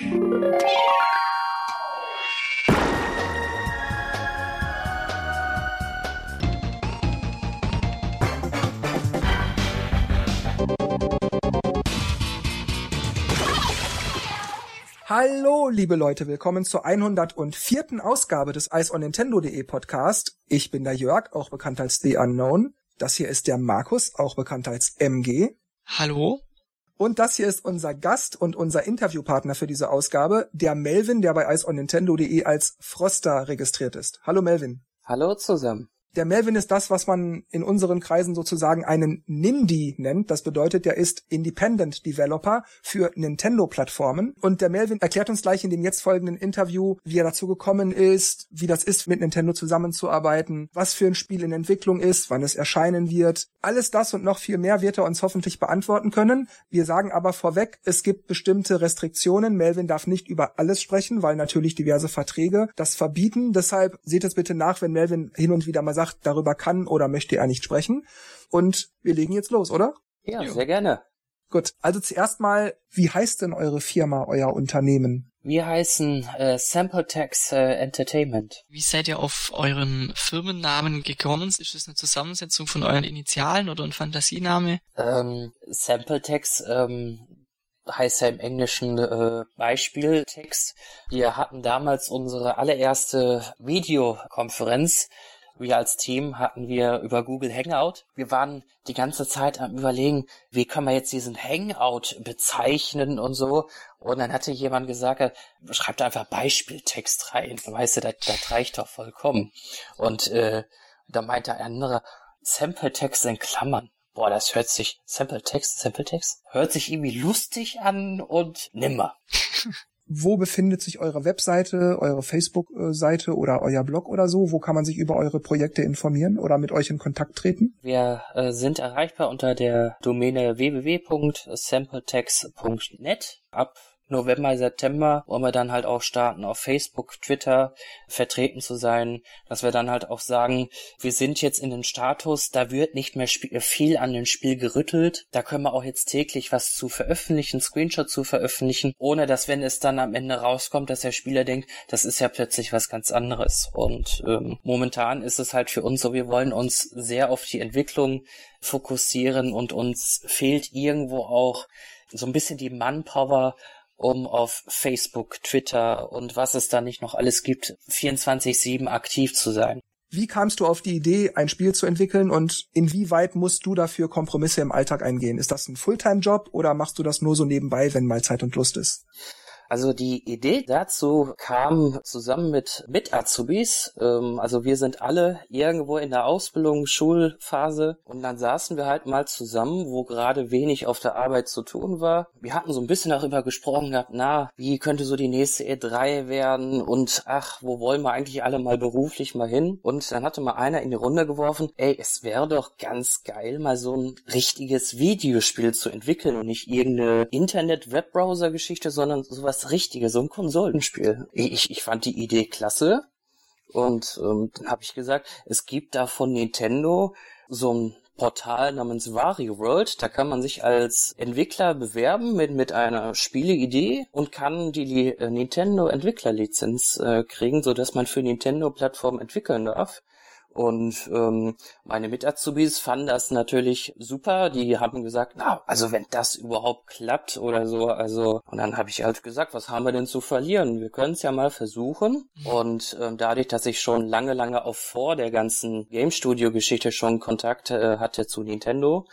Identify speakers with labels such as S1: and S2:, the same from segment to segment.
S1: Hallo, liebe Leute, willkommen zur 104. Ausgabe des EisOnNintendo.de Podcast. Ich bin der Jörg, auch bekannt als The Unknown. Das hier ist der Markus, auch bekannt als MG.
S2: Hallo.
S1: Und das hier ist unser Gast und unser Interviewpartner für diese Ausgabe, der Melvin, der bei EisOnNintendo.de als Froster registriert ist. Hallo Melvin.
S3: Hallo zusammen.
S1: Der Melvin ist das, was man in unseren Kreisen sozusagen einen NINDI nennt. Das bedeutet, er ist Independent Developer für Nintendo-Plattformen. Und der Melvin erklärt uns gleich in dem jetzt folgenden Interview, wie er dazu gekommen ist, wie das ist, mit Nintendo zusammenzuarbeiten, was für ein Spiel in Entwicklung ist, wann es erscheinen wird. Alles das und noch viel mehr wird er uns hoffentlich beantworten können. Wir sagen aber vorweg, es gibt bestimmte Restriktionen. Melvin darf nicht über alles sprechen, weil natürlich diverse Verträge das verbieten. Deshalb seht es bitte nach, wenn Melvin hin und wieder mal darüber kann oder möchte er nicht sprechen. Und wir legen jetzt los, oder?
S3: Ja, jo. sehr gerne.
S1: Gut, also zuerst mal, wie heißt denn eure Firma, euer Unternehmen?
S3: Wir heißen äh, SampleTex äh, Entertainment.
S2: Wie seid ihr auf euren Firmennamen gekommen? Ist das eine Zusammensetzung von euren Initialen oder ein Fantasiename?
S3: Ähm, SampleTex ähm, heißt ja im Englischen äh, Beispieltext. Wir hatten damals unsere allererste Videokonferenz wir als Team hatten wir über Google Hangout. Wir waren die ganze Zeit am überlegen, wie können wir jetzt diesen Hangout bezeichnen und so. Und dann hatte jemand gesagt, schreibt einfach Beispieltext rein. Weißt du, das, das reicht doch vollkommen. Und äh, da meinte ein anderer, Sample-Text in Klammern. Boah, das hört sich, Sample-Text, Sample-Text, hört sich irgendwie lustig an und nimmer.
S1: wo befindet sich eure Webseite, eure Facebook-Seite oder euer Blog oder so? Wo kann man sich über eure Projekte informieren oder mit euch in Kontakt treten?
S3: Wir äh, sind erreichbar unter der Domäne www.sampletext.net. Ab November, September wollen wir dann halt auch starten, auf Facebook, Twitter vertreten zu sein, dass wir dann halt auch sagen, wir sind jetzt in den Status, da wird nicht mehr viel an dem Spiel gerüttelt, da können wir auch jetzt täglich was zu veröffentlichen, Screenshot zu veröffentlichen, ohne dass, wenn es dann am Ende rauskommt, dass der Spieler denkt, das ist ja plötzlich was ganz anderes. Und ähm, momentan ist es halt für uns so, wir wollen uns sehr auf die Entwicklung fokussieren und uns fehlt irgendwo auch so ein bisschen die Manpower, um auf Facebook, Twitter und was es da nicht noch alles gibt, 24-7 aktiv zu sein.
S1: Wie kamst du auf die Idee, ein Spiel zu entwickeln und inwieweit musst du dafür Kompromisse im Alltag eingehen? Ist das ein Fulltime-Job oder machst du das nur so nebenbei, wenn mal Zeit und Lust ist?
S3: Also die Idee dazu kam zusammen mit mit Azubis. Ähm, also wir sind alle irgendwo in der Ausbildung, Schulphase und dann saßen wir halt mal zusammen, wo gerade wenig auf der Arbeit zu tun war. Wir hatten so ein bisschen darüber gesprochen gehabt, na, wie könnte so die nächste E3 werden und ach, wo wollen wir eigentlich alle mal beruflich mal hin? Und dann hatte mal einer in die Runde geworfen, ey, es wäre doch ganz geil, mal so ein richtiges Videospiel zu entwickeln und nicht irgendeine Internet-Webbrowser-Geschichte, sondern sowas das Richtige, so ein Konsolenspiel. Ich, ich fand die Idee klasse. Und ähm, dann habe ich gesagt, es gibt da von Nintendo so ein Portal namens Wario World. Da kann man sich als Entwickler bewerben mit, mit einer Spieleidee und kann die, äh, Nintendo Entwicklerlizenz äh, kriegen, so dass man für Nintendo Plattformen entwickeln darf. Und ähm, meine Mitazubis fanden das natürlich super. Die haben gesagt, na, also wenn das überhaupt klappt oder so, also und dann habe ich halt gesagt, was haben wir denn zu verlieren? Wir können es ja mal versuchen. Und ähm, dadurch, dass ich schon lange, lange auch vor der ganzen Game Studio Geschichte schon Kontakt äh, hatte zu Nintendo,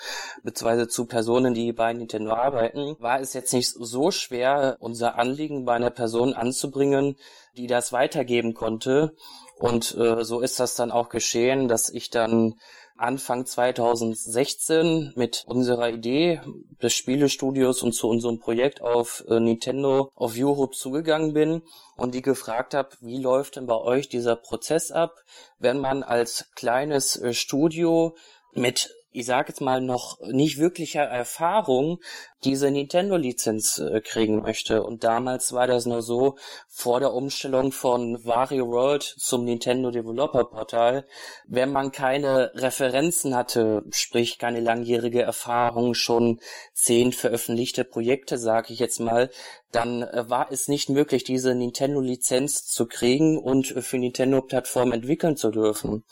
S3: beziehungsweise zu Personen, die bei Nintendo arbeiten, war es jetzt nicht so schwer, unser Anliegen bei einer Person anzubringen, die das weitergeben konnte und äh, so ist das dann auch geschehen, dass ich dann Anfang 2016 mit unserer Idee des Spielestudios und zu unserem Projekt auf äh, Nintendo auf Europe zugegangen bin und die gefragt habe, wie läuft denn bei euch dieser Prozess ab, wenn man als kleines äh, Studio mit ich sage jetzt mal, noch nicht wirklicher Erfahrung diese Nintendo-Lizenz äh, kriegen möchte. Und damals war das nur so, vor der Umstellung von Wario World zum Nintendo Developer Portal, wenn man keine Referenzen hatte, sprich keine langjährige Erfahrung, schon zehn veröffentlichte Projekte, sage ich jetzt mal, dann äh, war es nicht möglich, diese Nintendo-Lizenz zu kriegen und äh, für Nintendo-Plattform entwickeln zu dürfen.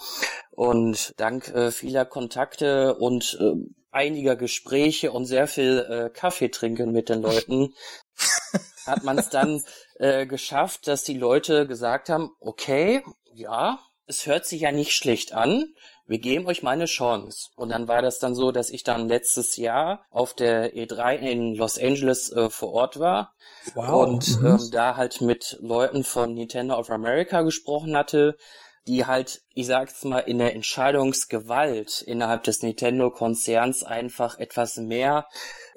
S3: Und dank äh, vieler Kontakte und äh, einiger Gespräche und sehr viel äh, Kaffee trinken mit den Leuten hat man es dann äh, geschafft, dass die Leute gesagt haben, okay, ja, es hört sich ja nicht schlecht an, wir geben euch mal eine Chance. Und dann war das dann so, dass ich dann letztes Jahr auf der E3 in Los Angeles äh, vor Ort war wow. und mhm. ähm, da halt mit Leuten von Nintendo of America gesprochen hatte, die halt, ich sag's mal, in der Entscheidungsgewalt innerhalb des Nintendo-Konzerns einfach etwas mehr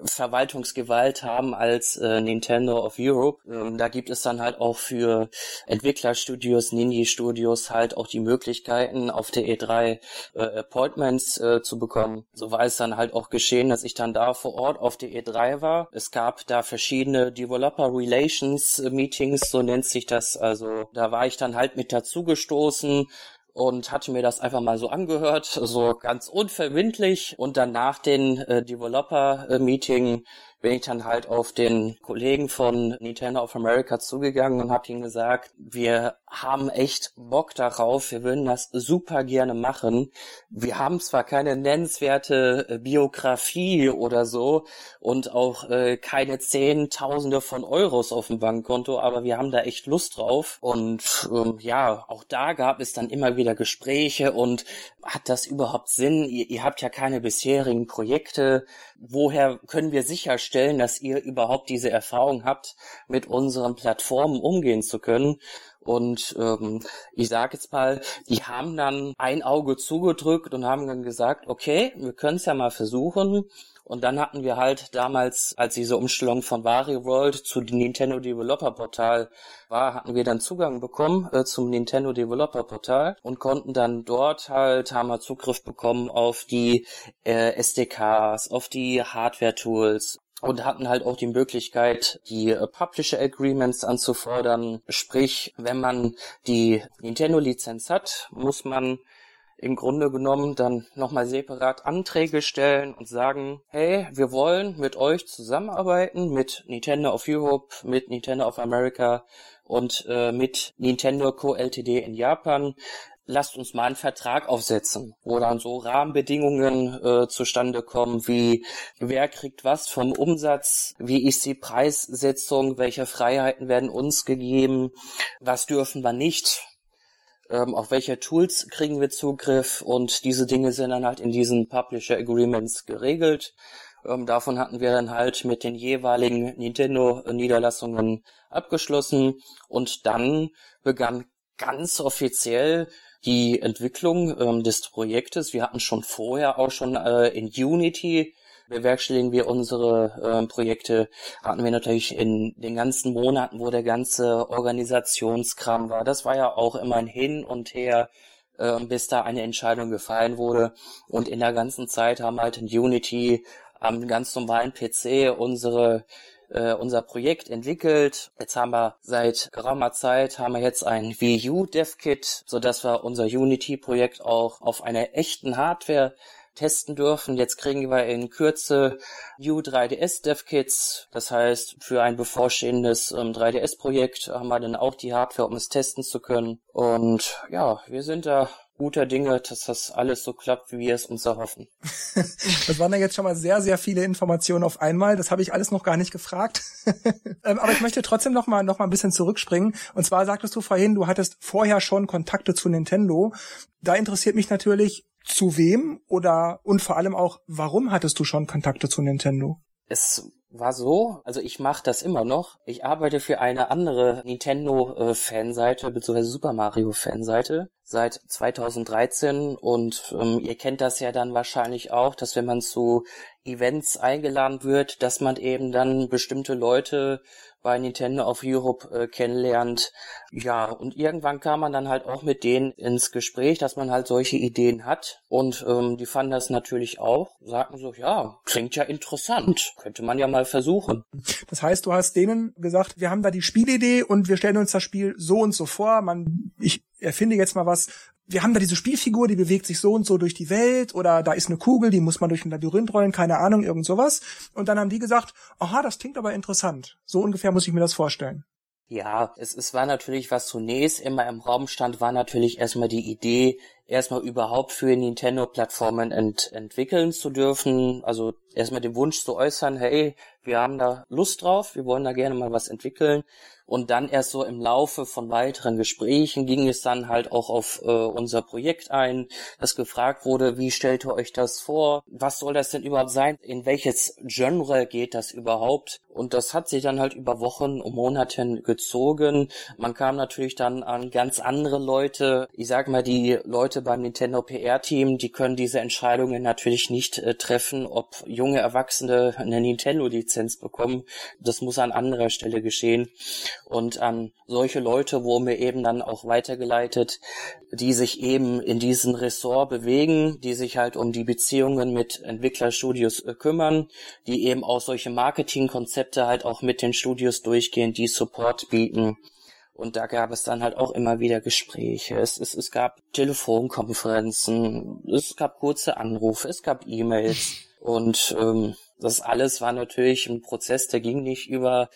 S3: Verwaltungsgewalt haben als äh, Nintendo of Europe. Ähm, da gibt es dann halt auch für Entwicklerstudios, Ninja-Studios halt auch die Möglichkeiten, auf der E3 äh, Appointments äh, zu bekommen. So war es dann halt auch geschehen, dass ich dann da vor Ort auf der E3 war. Es gab da verschiedene Developer Relations Meetings, so nennt sich das. Also da war ich dann halt mit dazugestoßen und hatte mir das einfach mal so angehört, so ganz unverbindlich und dann nach den äh, Developer-Meeting bin ich dann halt auf den Kollegen von Nintendo of America zugegangen und habe ihm gesagt, wir haben echt Bock darauf, wir würden das super gerne machen. Wir haben zwar keine nennenswerte äh, Biografie oder so und auch äh, keine Zehntausende von Euros auf dem Bankkonto, aber wir haben da echt Lust drauf. Und ähm, ja, auch da gab es dann immer wieder Gespräche und hat das überhaupt Sinn? Ihr, ihr habt ja keine bisherigen Projekte. Woher können wir sicherstellen, dass ihr überhaupt diese Erfahrung habt, mit unseren Plattformen umgehen zu können? Und ähm, ich sage jetzt mal, die haben dann ein Auge zugedrückt und haben dann gesagt, okay, wir können es ja mal versuchen. Und dann hatten wir halt damals, als diese Umstellung von Wario World zu dem Nintendo Developer Portal war, hatten wir dann Zugang bekommen äh, zum Nintendo Developer Portal und konnten dann dort halt, haben wir Zugriff bekommen auf die äh, SDKs, auf die Hardware Tools, und hatten halt auch die Möglichkeit, die äh, Publisher Agreements anzufordern. Sprich, wenn man die Nintendo-Lizenz hat, muss man im Grunde genommen dann nochmal separat Anträge stellen und sagen, hey, wir wollen mit euch zusammenarbeiten, mit Nintendo of Europe, mit Nintendo of America und äh, mit Nintendo Co. Ltd. in Japan lasst uns mal einen Vertrag aufsetzen, wo dann so Rahmenbedingungen äh, zustande kommen, wie wer kriegt was vom Umsatz, wie ist die Preissetzung, welche Freiheiten werden uns gegeben, was dürfen wir nicht, ähm, auf welche Tools kriegen wir Zugriff und diese Dinge sind dann halt in diesen Publisher Agreements geregelt. Ähm, davon hatten wir dann halt mit den jeweiligen Nintendo-Niederlassungen abgeschlossen und dann begann ganz offiziell die Entwicklung ähm, des Projektes. Wir hatten schon vorher auch schon äh, in Unity bewerkstelligen wir unsere äh, Projekte, hatten wir natürlich in den ganzen Monaten, wo der ganze Organisationskram war. Das war ja auch immer ein Hin und Her, äh, bis da eine Entscheidung gefallen wurde. Und in der ganzen Zeit haben halt in Unity am ganz normalen PC unsere äh, unser Projekt entwickelt. Jetzt haben wir seit geraumer Zeit haben wir jetzt ein Wii U DevKit, so dass wir unser Unity Projekt auch auf einer echten Hardware testen dürfen. Jetzt kriegen wir in Kürze U3DS DevKits. Das heißt, für ein bevorstehendes ähm, 3DS-Projekt haben wir dann auch die Hardware, um es testen zu können. Und ja, wir sind da guter Dinge, dass das alles so klappt, wie wir es uns erhoffen.
S1: das waren ja jetzt schon mal sehr, sehr viele Informationen auf einmal. Das habe ich alles noch gar nicht gefragt. Ähm, aber ich möchte trotzdem noch mal, noch mal ein bisschen zurückspringen. Und zwar sagtest du vorhin, du hattest vorher schon Kontakte zu Nintendo. Da interessiert mich natürlich, zu wem oder und vor allem auch, warum hattest du schon Kontakte zu Nintendo?
S3: Es war so, also ich mache das immer noch. Ich arbeite für eine andere Nintendo-Fanseite, beziehungsweise Super Mario-Fanseite seit 2013 und ähm, ihr kennt das ja dann wahrscheinlich auch, dass wenn man zu Events eingeladen wird, dass man eben dann bestimmte Leute bei Nintendo of Europe äh, kennenlernt. Ja, und irgendwann kam man dann halt auch mit denen ins Gespräch, dass man halt solche Ideen hat. Und ähm, die fanden das natürlich auch, sagten so, ja, klingt ja interessant, könnte man ja mal versuchen.
S1: Das heißt, du hast denen gesagt, wir haben da die Spielidee und wir stellen uns das Spiel so und so vor. Man, ich erfinde jetzt mal was, wir haben da diese Spielfigur, die bewegt sich so und so durch die Welt oder da ist eine Kugel, die muss man durch ein Labyrinth rollen, keine Ahnung, irgend sowas. Und dann haben die gesagt, aha, das klingt aber interessant. So ungefähr muss ich mir das vorstellen.
S3: Ja, es, es war natürlich, was zunächst immer im Raum stand, war natürlich erstmal die Idee, erstmal überhaupt für Nintendo-Plattformen ent entwickeln zu dürfen. Also erstmal den Wunsch zu äußern, hey, wir haben da Lust drauf, wir wollen da gerne mal was entwickeln. Und dann erst so im Laufe von weiteren Gesprächen ging es dann halt auch auf äh, unser Projekt ein, dass gefragt wurde, wie stellt ihr euch das vor? Was soll das denn überhaupt sein? In welches Genre geht das überhaupt? Und das hat sich dann halt über Wochen und Monaten gezogen. Man kam natürlich dann an ganz andere Leute. Ich sag mal, die Leute beim Nintendo PR-Team, die können diese Entscheidungen natürlich nicht äh, treffen, ob junge Erwachsene eine Nintendo-Lizenz bekommen. Das muss an anderer Stelle geschehen und an solche Leute wurden wir eben dann auch weitergeleitet, die sich eben in diesem Ressort bewegen, die sich halt um die Beziehungen mit Entwicklerstudios äh, kümmern, die eben auch solche Marketingkonzepte halt auch mit den Studios durchgehen, die Support bieten. Und da gab es dann halt auch immer wieder Gespräche. Es, es, es gab Telefonkonferenzen, es gab kurze Anrufe, es gab E-Mails. Und ähm, das alles war natürlich ein Prozess, der ging nicht über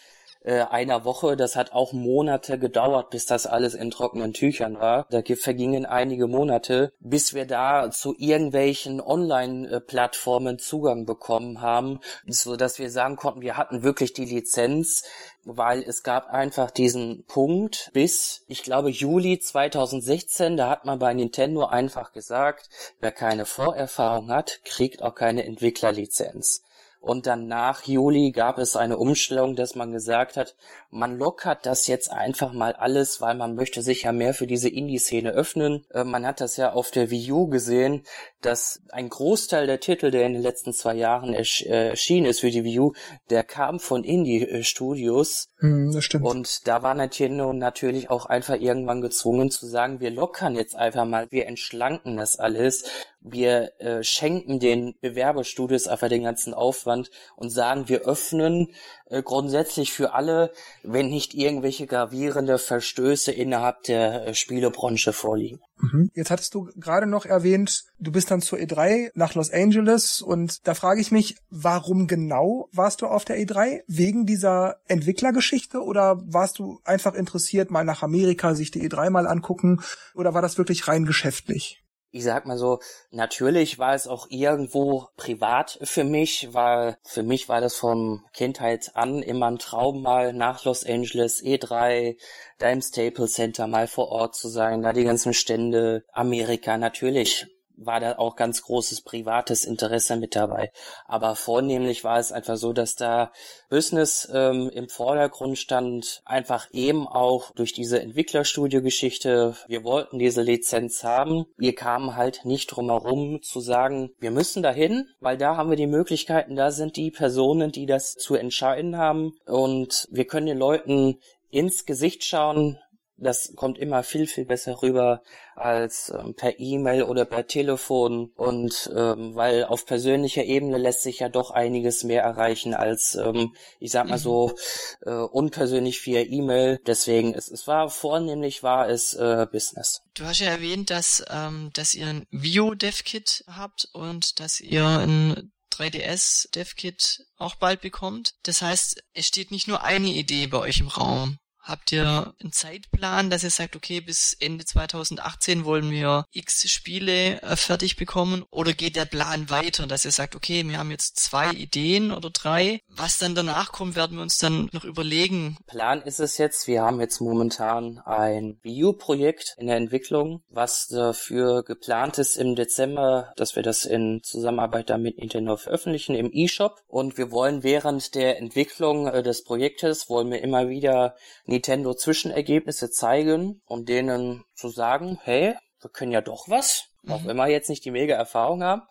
S3: äh, einer Woche. Das hat auch Monate gedauert, bis das alles in trockenen Tüchern war. Da vergingen einige Monate, bis wir da zu irgendwelchen Online-Plattformen Zugang bekommen haben, so dass wir sagen konnten, wir hatten wirklich die Lizenz, weil es gab einfach diesen Punkt bis, ich glaube, Juli 2016, da hat man bei Nintendo einfach gesagt, wer keine Vorerfahrung hat, kriegt auch keine Entwicklerlizenz. Und dann nach Juli gab es eine Umstellung, dass man gesagt hat, man lockert das jetzt einfach mal alles, weil man möchte sich ja mehr für diese Indie-Szene öffnen. Äh, man hat das ja auf der Wii U gesehen, dass ein Großteil der Titel, der in den letzten zwei Jahren ersch äh, erschienen ist für die Wii U, der kam von Indie-Studios.
S1: Hm, das stimmt.
S3: Und da war Nintendo natürlich auch einfach irgendwann gezwungen zu sagen, wir lockern jetzt einfach mal, wir entschlanken das alles, wir äh, schenken den Bewerberstudios einfach den ganzen Aufwand und sagen, wir öffnen äh, grundsätzlich für alle, wenn nicht irgendwelche gravierende Verstöße innerhalb der äh, Spielebranche vorliegen.
S1: Mhm. Jetzt hattest du gerade noch erwähnt, du bist dann zur E3 nach Los Angeles und da frage ich mich, warum genau warst du auf der E3? Wegen dieser Entwicklergeschichte oder warst du einfach interessiert, mal nach Amerika sich die E3 mal angucken oder war das wirklich rein geschäftlich?
S3: Ich sag mal so, natürlich war es auch irgendwo privat für mich, weil für mich war das vom Kindheit an immer ein Traum, mal nach Los Angeles, E3, da im Staples Center mal vor Ort zu sein, da die ganzen Stände, Amerika natürlich war da auch ganz großes privates Interesse mit dabei. Aber vornehmlich war es einfach so, dass da Business ähm, im Vordergrund stand, einfach eben auch durch diese Entwicklerstudio-Geschichte. Wir wollten diese Lizenz haben. Wir kamen halt nicht drum herum zu sagen, wir müssen dahin, weil da haben wir die Möglichkeiten, da sind die Personen, die das zu entscheiden haben und wir können den Leuten ins Gesicht schauen, das kommt immer viel, viel besser rüber als ähm, per E-Mail oder per Telefon. Und ähm, weil auf persönlicher Ebene lässt sich ja doch einiges mehr erreichen als, ähm, ich sag mal so, äh, unpersönlich via E-Mail. Deswegen, es, es war vornehmlich war es äh, Business.
S2: Du hast ja erwähnt, dass, ähm, dass ihr ein Vio-Dev-Kit habt und dass ihr ein 3DS DevKit auch bald bekommt. Das heißt, es steht nicht nur eine Idee bei euch im Raum. Habt ihr einen Zeitplan, dass ihr sagt, okay, bis Ende 2018 wollen wir x Spiele äh, fertig bekommen? Oder geht der Plan weiter, dass ihr sagt, okay, wir haben jetzt zwei Ideen oder drei. Was dann danach kommt, werden wir uns dann noch überlegen.
S3: Plan ist es jetzt, wir haben jetzt momentan ein Wii U-Projekt in der Entwicklung, was dafür geplant ist im Dezember, dass wir das in Zusammenarbeit damit Nintendo veröffentlichen im eShop. Und wir wollen während der Entwicklung äh, des Projektes, wollen wir immer wieder Nintendo Zwischenergebnisse zeigen und denen zu sagen, hey, wir können ja doch was, mhm. auch wenn wir jetzt nicht die mega Erfahrung haben.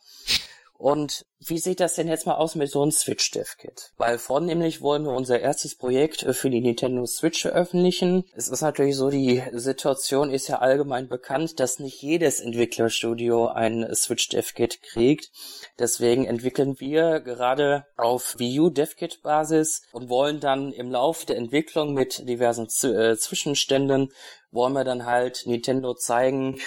S3: Und wie sieht das denn jetzt mal aus mit so einem Switch-Dev-Kit? Weil vornehmlich wollen wir unser erstes Projekt äh, für die Nintendo Switch veröffentlichen. Es ist natürlich so, die Situation ist ja allgemein bekannt, dass nicht jedes Entwicklerstudio ein Switch-Dev-Kit kriegt. Deswegen entwickeln wir gerade auf Wii U Dev-Kit-Basis und wollen dann im Laufe der Entwicklung mit diversen Z äh, Zwischenständen wollen wir dann halt Nintendo zeigen,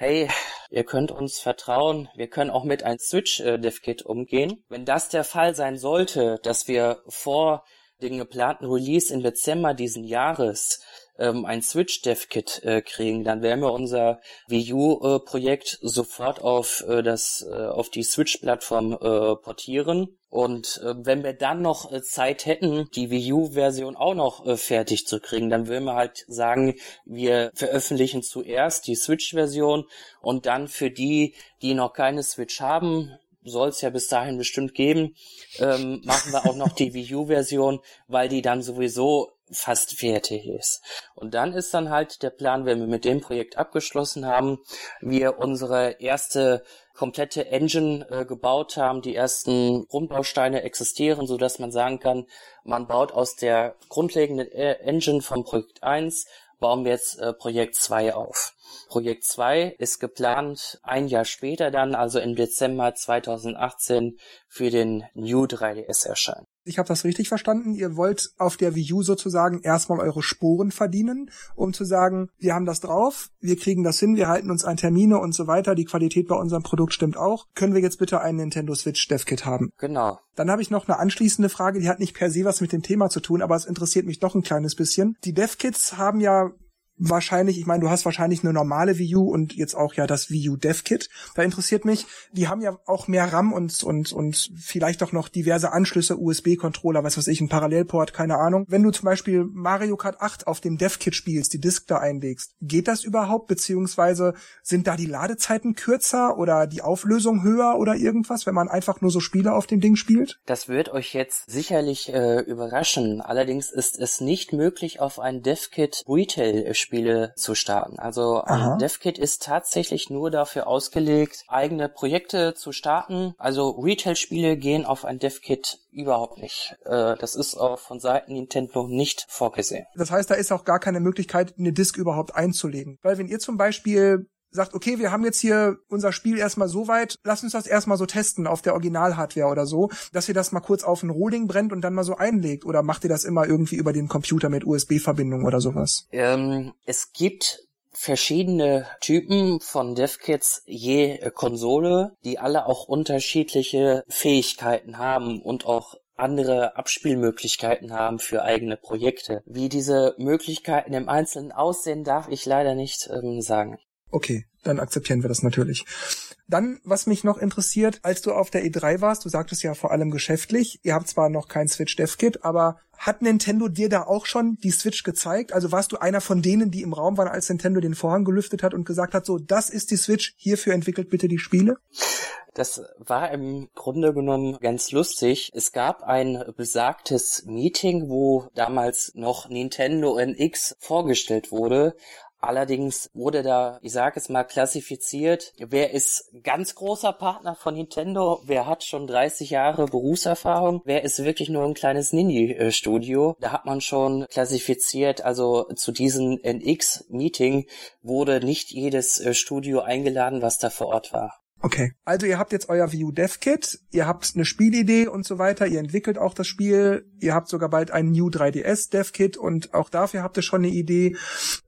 S3: hey, ihr könnt uns vertrauen, wir können auch mit einem Switch-Dev-Kit äh, umgehen. Wenn das der Fall sein sollte, dass wir vor den geplanten Release im Dezember diesen Jahres ähm, ein Switch-Dev-Kit äh, kriegen, dann werden wir unser Wii U-Projekt äh, sofort auf äh, das äh, auf die Switch-Plattform äh, portieren. Und äh, wenn wir dann noch äh, Zeit hätten, die Wii U-Version auch noch äh, fertig zu kriegen, dann würden wir halt sagen, wir veröffentlichen zuerst die Switch-Version und dann für die, die noch keine Switch haben, soll es ja bis dahin bestimmt geben, ähm, machen wir auch noch die Wii U-Version, weil die dann sowieso fast fertig ist. Und dann ist dann halt der Plan, wenn wir mit dem Projekt abgeschlossen haben, wir unsere erste komplette Engine äh, gebaut haben, die ersten Grundbausteine existieren, so dass man sagen kann, man baut aus der grundlegenden äh, Engine vom Projekt 1 bauen wir jetzt äh, Projekt 2 auf. Projekt 2 ist geplant ein Jahr später dann, also im Dezember 2018, für den New 3DS erscheinen
S1: ich habe das richtig verstanden, ihr wollt auf der Wii U sozusagen erstmal eure Sporen verdienen, um zu sagen, wir haben das drauf, wir kriegen das hin, wir halten uns an Termine und so weiter, die Qualität bei unserem Produkt stimmt auch. Können wir jetzt bitte einen Nintendo Switch Dev Kit haben?
S3: Genau.
S1: Dann habe ich noch eine anschließende Frage, die hat nicht per se was mit dem Thema zu tun, aber es interessiert mich doch ein kleines bisschen. Die Dev Kits haben ja wahrscheinlich, ich meine, du hast wahrscheinlich eine normale Wii U und jetzt auch ja das Wii U Dev Kit. Da interessiert mich, die haben ja auch mehr RAM und, und, und vielleicht auch noch diverse Anschlüsse, USB-Controller, was weiß ich, ein Parallelport, keine Ahnung. Wenn du zum Beispiel Mario Kart 8 auf dem Dev Kit spielst, die Disk da einlegst, geht das überhaupt? Beziehungsweise sind da die Ladezeiten kürzer oder die Auflösung höher oder irgendwas, wenn man einfach nur so Spiele auf dem Ding spielt?
S3: Das wird euch jetzt sicherlich äh, überraschen. Allerdings ist es nicht möglich, auf ein Dev Kit Retail Spiele zu starten. Also ein DevKit ist tatsächlich nur dafür ausgelegt, eigene Projekte zu starten. Also Retail-Spiele gehen auf ein DevKit überhaupt nicht. Äh, das ist auch von Seiten Nintendo nicht vorgesehen.
S1: Das heißt, da ist auch gar keine Möglichkeit, eine Disk überhaupt einzulegen. Weil wenn ihr zum Beispiel sagt, okay, wir haben jetzt hier unser Spiel erstmal so weit, lass uns das erstmal so testen auf der Original-Hardware oder so, dass ihr das mal kurz auf ein Rolling brennt und dann mal so einlegt? Oder macht ihr das immer irgendwie über den Computer mit USB-Verbindung oder sowas?
S3: Ähm, es gibt verschiedene Typen von DevKits je Konsole, die alle auch unterschiedliche Fähigkeiten haben und auch andere Abspielmöglichkeiten haben für eigene Projekte. Wie diese Möglichkeiten im Einzelnen aussehen, darf ich leider nicht ähm, sagen.
S1: Okay, dann akzeptieren wir das natürlich. Dann, was mich noch interessiert, als du auf der E3 warst, du sagtest ja vor allem geschäftlich, ihr habt zwar noch kein Switch Dev Kit, aber hat Nintendo dir da auch schon die Switch gezeigt? Also warst du einer von denen, die im Raum waren, als Nintendo den Vorhang gelüftet hat und gesagt hat, so, das ist die Switch, hierfür entwickelt bitte die Spiele?
S3: Das war im Grunde genommen ganz lustig. Es gab ein besagtes Meeting, wo damals noch Nintendo NX vorgestellt wurde. Allerdings wurde da, ich sage es mal, klassifiziert, wer ist ganz großer Partner von Nintendo, wer hat schon 30 Jahre Berufserfahrung, wer ist wirklich nur ein kleines Nini-Studio. Da hat man schon klassifiziert, also zu diesem NX-Meeting wurde nicht jedes äh, Studio eingeladen, was da vor Ort war.
S1: Okay. Also ihr habt jetzt euer View Dev Kit, ihr habt eine Spielidee und so weiter, ihr entwickelt auch das Spiel, ihr habt sogar bald ein New 3DS Dev Kit und auch dafür habt ihr schon eine Idee.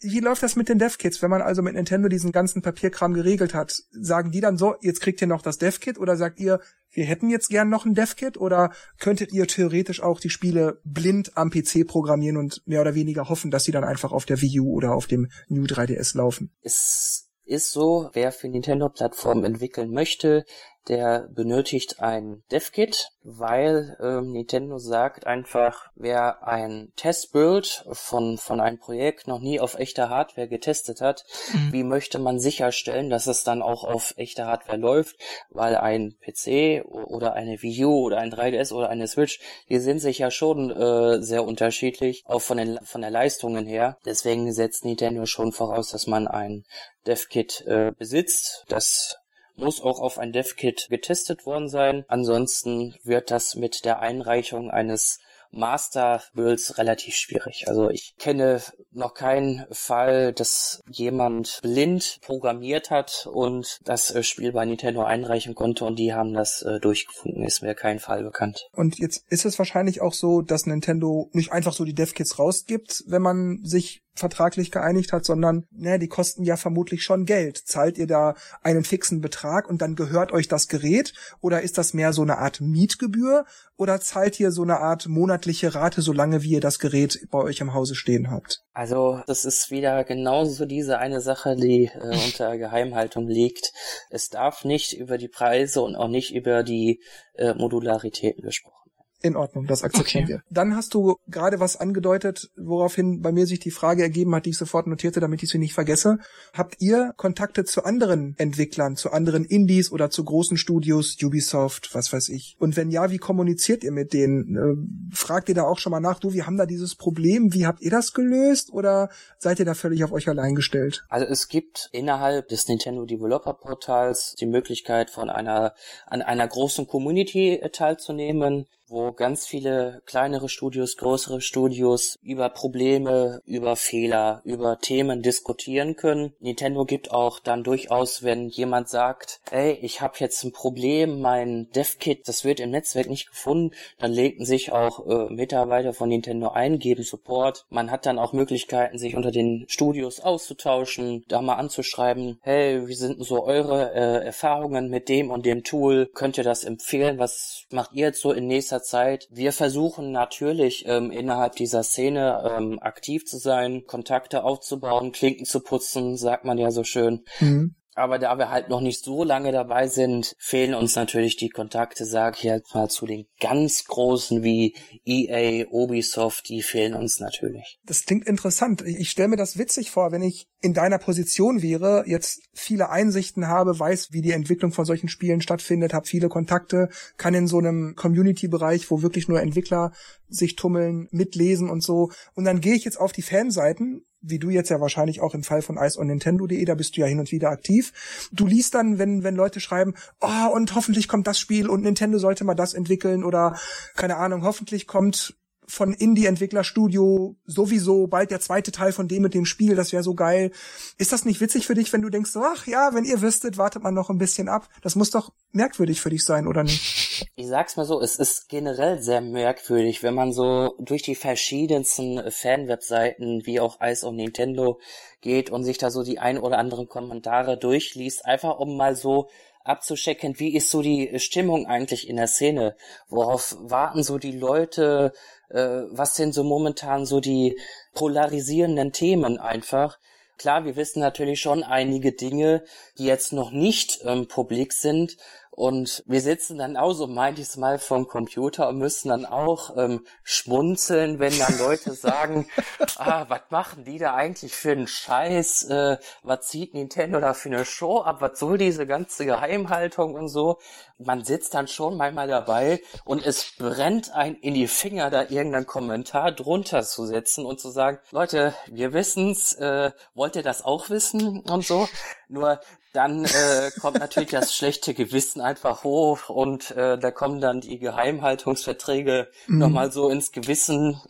S1: Wie läuft das mit den Dev Kits, wenn man also mit Nintendo diesen ganzen Papierkram geregelt hat? Sagen die dann so, jetzt kriegt ihr noch das Dev Kit oder sagt ihr, wir hätten jetzt gern noch ein Dev Kit oder könntet ihr theoretisch auch die Spiele blind am PC programmieren und mehr oder weniger hoffen, dass sie dann einfach auf der Wii U oder auf dem New 3DS laufen?
S3: Es ist so, wer für Nintendo-Plattformen entwickeln möchte, der benötigt ein DevKit, weil ähm, Nintendo sagt einfach, wer ein Testbuild von, von einem Projekt noch nie auf echter Hardware getestet hat, mhm. wie möchte man sicherstellen, dass es dann auch auf echter Hardware läuft, weil ein PC oder eine Wii U oder ein 3DS oder eine Switch, die sind sich ja schon äh, sehr unterschiedlich, auch von den von der Leistungen her. Deswegen setzt Nintendo schon voraus, dass man ein DevKit äh, besitzt. Das muss auch auf ein DevKit getestet worden sein. Ansonsten wird das mit der Einreichung eines Master Builds relativ schwierig. Also ich kenne noch keinen Fall, dass jemand blind programmiert hat und das äh, Spiel bei Nintendo einreichen konnte und die haben das äh, durchgefunden. Ist mir kein Fall bekannt.
S1: Und jetzt ist es wahrscheinlich auch so, dass Nintendo nicht einfach so die Dev-Kits rausgibt, wenn man sich vertraglich geeinigt hat, sondern ne, die kosten ja vermutlich schon Geld. Zahlt ihr da einen fixen Betrag und dann gehört euch das Gerät oder ist das mehr so eine Art Mietgebühr oder zahlt ihr so eine Art monatliche Rate, solange wie ihr das Gerät bei euch im Hause stehen habt?
S3: Also das ist wieder genauso diese eine Sache, die äh, unter Geheimhaltung liegt. Es darf nicht über die Preise und auch nicht über die äh, Modularitäten gesprochen
S1: in Ordnung, das akzeptieren okay. wir. Dann hast du gerade was angedeutet, woraufhin bei mir sich die Frage ergeben hat, die ich sofort notierte, damit ich sie nicht vergesse. Habt ihr Kontakte zu anderen Entwicklern, zu anderen Indies oder zu großen Studios, Ubisoft, was weiß ich? Und wenn ja, wie kommuniziert ihr mit denen? Äh, fragt ihr da auch schon mal nach, du, wir haben da dieses Problem, wie habt ihr das gelöst oder seid ihr da völlig auf euch allein gestellt?
S3: Also es gibt innerhalb des Nintendo Developer Portals die Möglichkeit von einer, an einer großen Community teilzunehmen wo ganz viele kleinere Studios, größere Studios über Probleme, über Fehler, über Themen diskutieren können. Nintendo gibt auch dann durchaus, wenn jemand sagt, ey, ich habe jetzt ein Problem, mein DevKit, das wird im Netzwerk nicht gefunden, dann legten sich auch äh, Mitarbeiter von Nintendo ein, geben Support. Man hat dann auch Möglichkeiten, sich unter den Studios auszutauschen, da mal anzuschreiben, hey, wie sind so eure äh, Erfahrungen mit dem und dem Tool? Könnt ihr das empfehlen? Was macht ihr jetzt so in nächster Zeit. Wir versuchen natürlich ähm, innerhalb dieser Szene ähm, aktiv zu sein, Kontakte aufzubauen, Klinken zu putzen, sagt man ja so schön. Mhm. Aber da wir halt noch nicht so lange dabei sind, fehlen uns natürlich die Kontakte, sag ich jetzt mal, zu den ganz großen wie EA, Ubisoft, die fehlen uns natürlich.
S1: Das klingt interessant. Ich stelle mir das witzig vor, wenn ich in deiner Position wäre, jetzt viele Einsichten habe, weiß, wie die Entwicklung von solchen Spielen stattfindet, habe viele Kontakte, kann in so einem Community-Bereich, wo wirklich nur Entwickler sich tummeln, mitlesen und so. Und dann gehe ich jetzt auf die Fanseiten wie du jetzt ja wahrscheinlich auch im Fall von Ice on Nintendo.de, da bist du ja hin und wieder aktiv. Du liest dann, wenn, wenn Leute schreiben, oh, und hoffentlich kommt das Spiel und Nintendo sollte mal das entwickeln oder keine Ahnung, hoffentlich kommt von Indie-Entwicklerstudio sowieso bald der zweite Teil von dem mit dem Spiel, das wäre so geil. Ist das nicht witzig für dich, wenn du denkst, ach ja, wenn ihr wüsstet, wartet man noch ein bisschen ab. Das muss doch merkwürdig für dich sein, oder nicht?
S3: Ich sag's mal so, es ist generell sehr merkwürdig, wenn man so durch die verschiedensten Fan-Webseiten wie auch Ice on Nintendo geht und sich da so die ein oder anderen Kommentare durchliest, einfach um mal so abzuchecken, wie ist so die Stimmung eigentlich in der Szene? Worauf warten so die Leute? Äh, was sind so momentan so die polarisierenden Themen einfach? Klar, wir wissen natürlich schon einige Dinge, die jetzt noch nicht ähm, publik sind, und wir sitzen dann auch so manches Mal vom Computer und müssen dann auch ähm, schmunzeln, wenn dann Leute sagen, ah, was machen die da eigentlich für einen Scheiß? Äh, was zieht Nintendo da für eine Show ab? Was soll diese ganze Geheimhaltung und so? Man sitzt dann schon manchmal dabei und es brennt ein in die Finger, da irgendeinen Kommentar drunter zu setzen und zu sagen, Leute, wir wissen's, äh, wollt ihr das auch wissen und so? Nur dann äh, kommt natürlich das schlechte Gewissen einfach hoch und äh, da kommen dann die Geheimhaltungsverträge mhm. nochmal so ins Gewissen,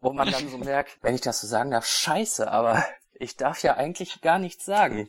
S3: wo man dann so merkt, wenn ich das so sagen darf, scheiße, aber ich darf ja eigentlich gar nichts sagen.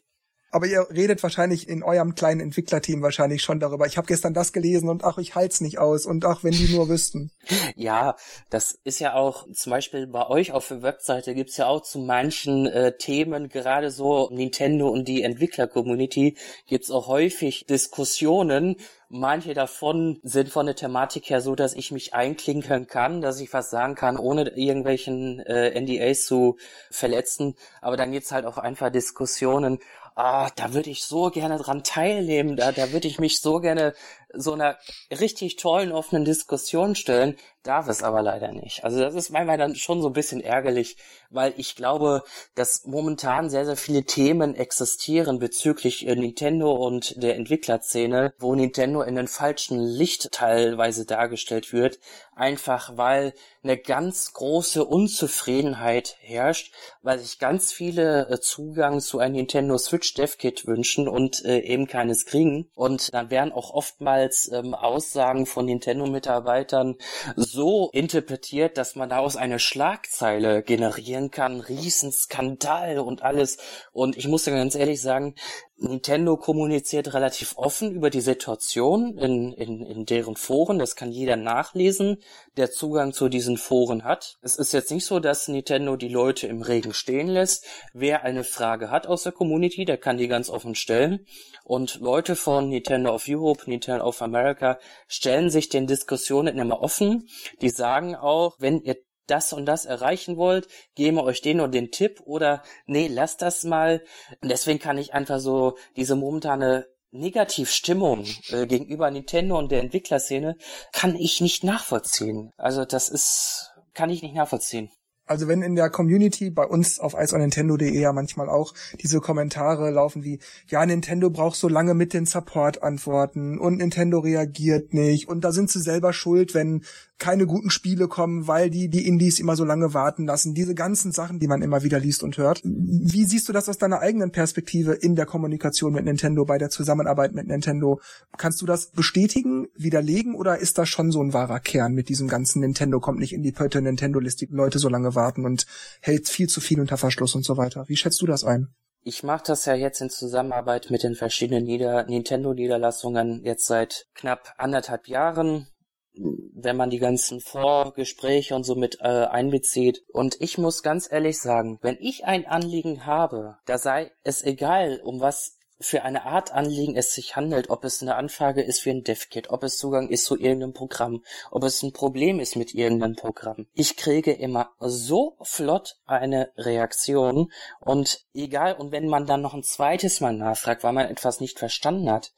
S1: Aber ihr redet wahrscheinlich in eurem kleinen Entwicklerteam wahrscheinlich schon darüber. Ich habe gestern das gelesen und ach, ich halt's nicht aus und ach, wenn die nur wüssten.
S3: Ja, das ist ja auch zum Beispiel bei euch auf der Webseite gibt's ja auch zu manchen äh, Themen, gerade so Nintendo und die Entwickler-Community, gibt's auch häufig Diskussionen, Manche davon sind von der Thematik her so, dass ich mich einklinken kann, dass ich was sagen kann, ohne irgendwelchen äh, NDAs zu verletzen. Aber dann gibt's halt auch einfach Diskussionen, ah, da würde ich so gerne dran teilnehmen, da, da würde ich mich so gerne so einer richtig tollen offenen Diskussion stellen, darf es aber leider nicht. Also das ist manchmal dann schon so ein bisschen ärgerlich, weil ich glaube, dass momentan sehr, sehr viele Themen existieren bezüglich äh, Nintendo und der Entwicklerszene, wo Nintendo in den falschen Licht teilweise dargestellt wird, einfach weil eine ganz große Unzufriedenheit herrscht, weil sich ganz viele äh, Zugang zu einem Nintendo Switch Dev Kit wünschen und äh, eben keines kriegen. Und dann werden auch oftmals ähm, Aussagen von Nintendo-Mitarbeitern so interpretiert, dass man daraus eine Schlagzeile generieren kann, Riesenskandal und alles. Und ich muss ja ganz ehrlich sagen, Nintendo kommuniziert relativ offen über die Situation in, in, in deren Foren. Das kann jeder nachlesen, der Zugang zu diesen Foren hat. Es ist jetzt nicht so, dass Nintendo die Leute im Regen stehen lässt. Wer eine Frage hat aus der Community, der kann die ganz offen stellen. Und Leute von Nintendo of Europe, Nintendo of America stellen sich den Diskussionen immer offen. Die sagen auch, wenn ihr das und das erreichen wollt, geben wir euch den und den Tipp oder nee, lasst das mal. Und deswegen kann ich einfach so diese momentane Negativstimmung äh, gegenüber Nintendo und der Entwicklerszene kann ich nicht nachvollziehen. Also das ist, kann ich nicht nachvollziehen.
S1: Also wenn in der Community bei uns auf iceonnintendo.de ja manchmal auch diese Kommentare laufen wie, ja, Nintendo braucht so lange mit den Support-Antworten und Nintendo reagiert nicht und da sind sie selber schuld, wenn keine guten Spiele kommen, weil die die Indies immer so lange warten lassen. Diese ganzen Sachen, die man immer wieder liest und hört. Wie siehst du das aus deiner eigenen Perspektive in der Kommunikation mit Nintendo, bei der Zusammenarbeit mit Nintendo? Kannst du das bestätigen, widerlegen oder ist das schon so ein wahrer Kern mit diesem ganzen Nintendo kommt nicht in die Pötte, Nintendo lässt die Leute so lange warten und hält viel zu viel unter Verschluss und so weiter? Wie schätzt du das ein?
S3: Ich mache das ja jetzt in Zusammenarbeit mit den verschiedenen Nieder Nintendo-Niederlassungen jetzt seit knapp anderthalb Jahren wenn man die ganzen Vorgespräche und so mit äh, einbezieht. Und ich muss ganz ehrlich sagen, wenn ich ein Anliegen habe, da sei es egal, um was für eine Art Anliegen es sich handelt, ob es eine Anfrage ist für ein DevKit, ob es Zugang ist zu irgendeinem Programm, ob es ein Problem ist mit irgendeinem Programm. Ich kriege immer so flott eine Reaktion und egal, und wenn man dann noch ein zweites Mal nachfragt, weil man etwas nicht verstanden hat,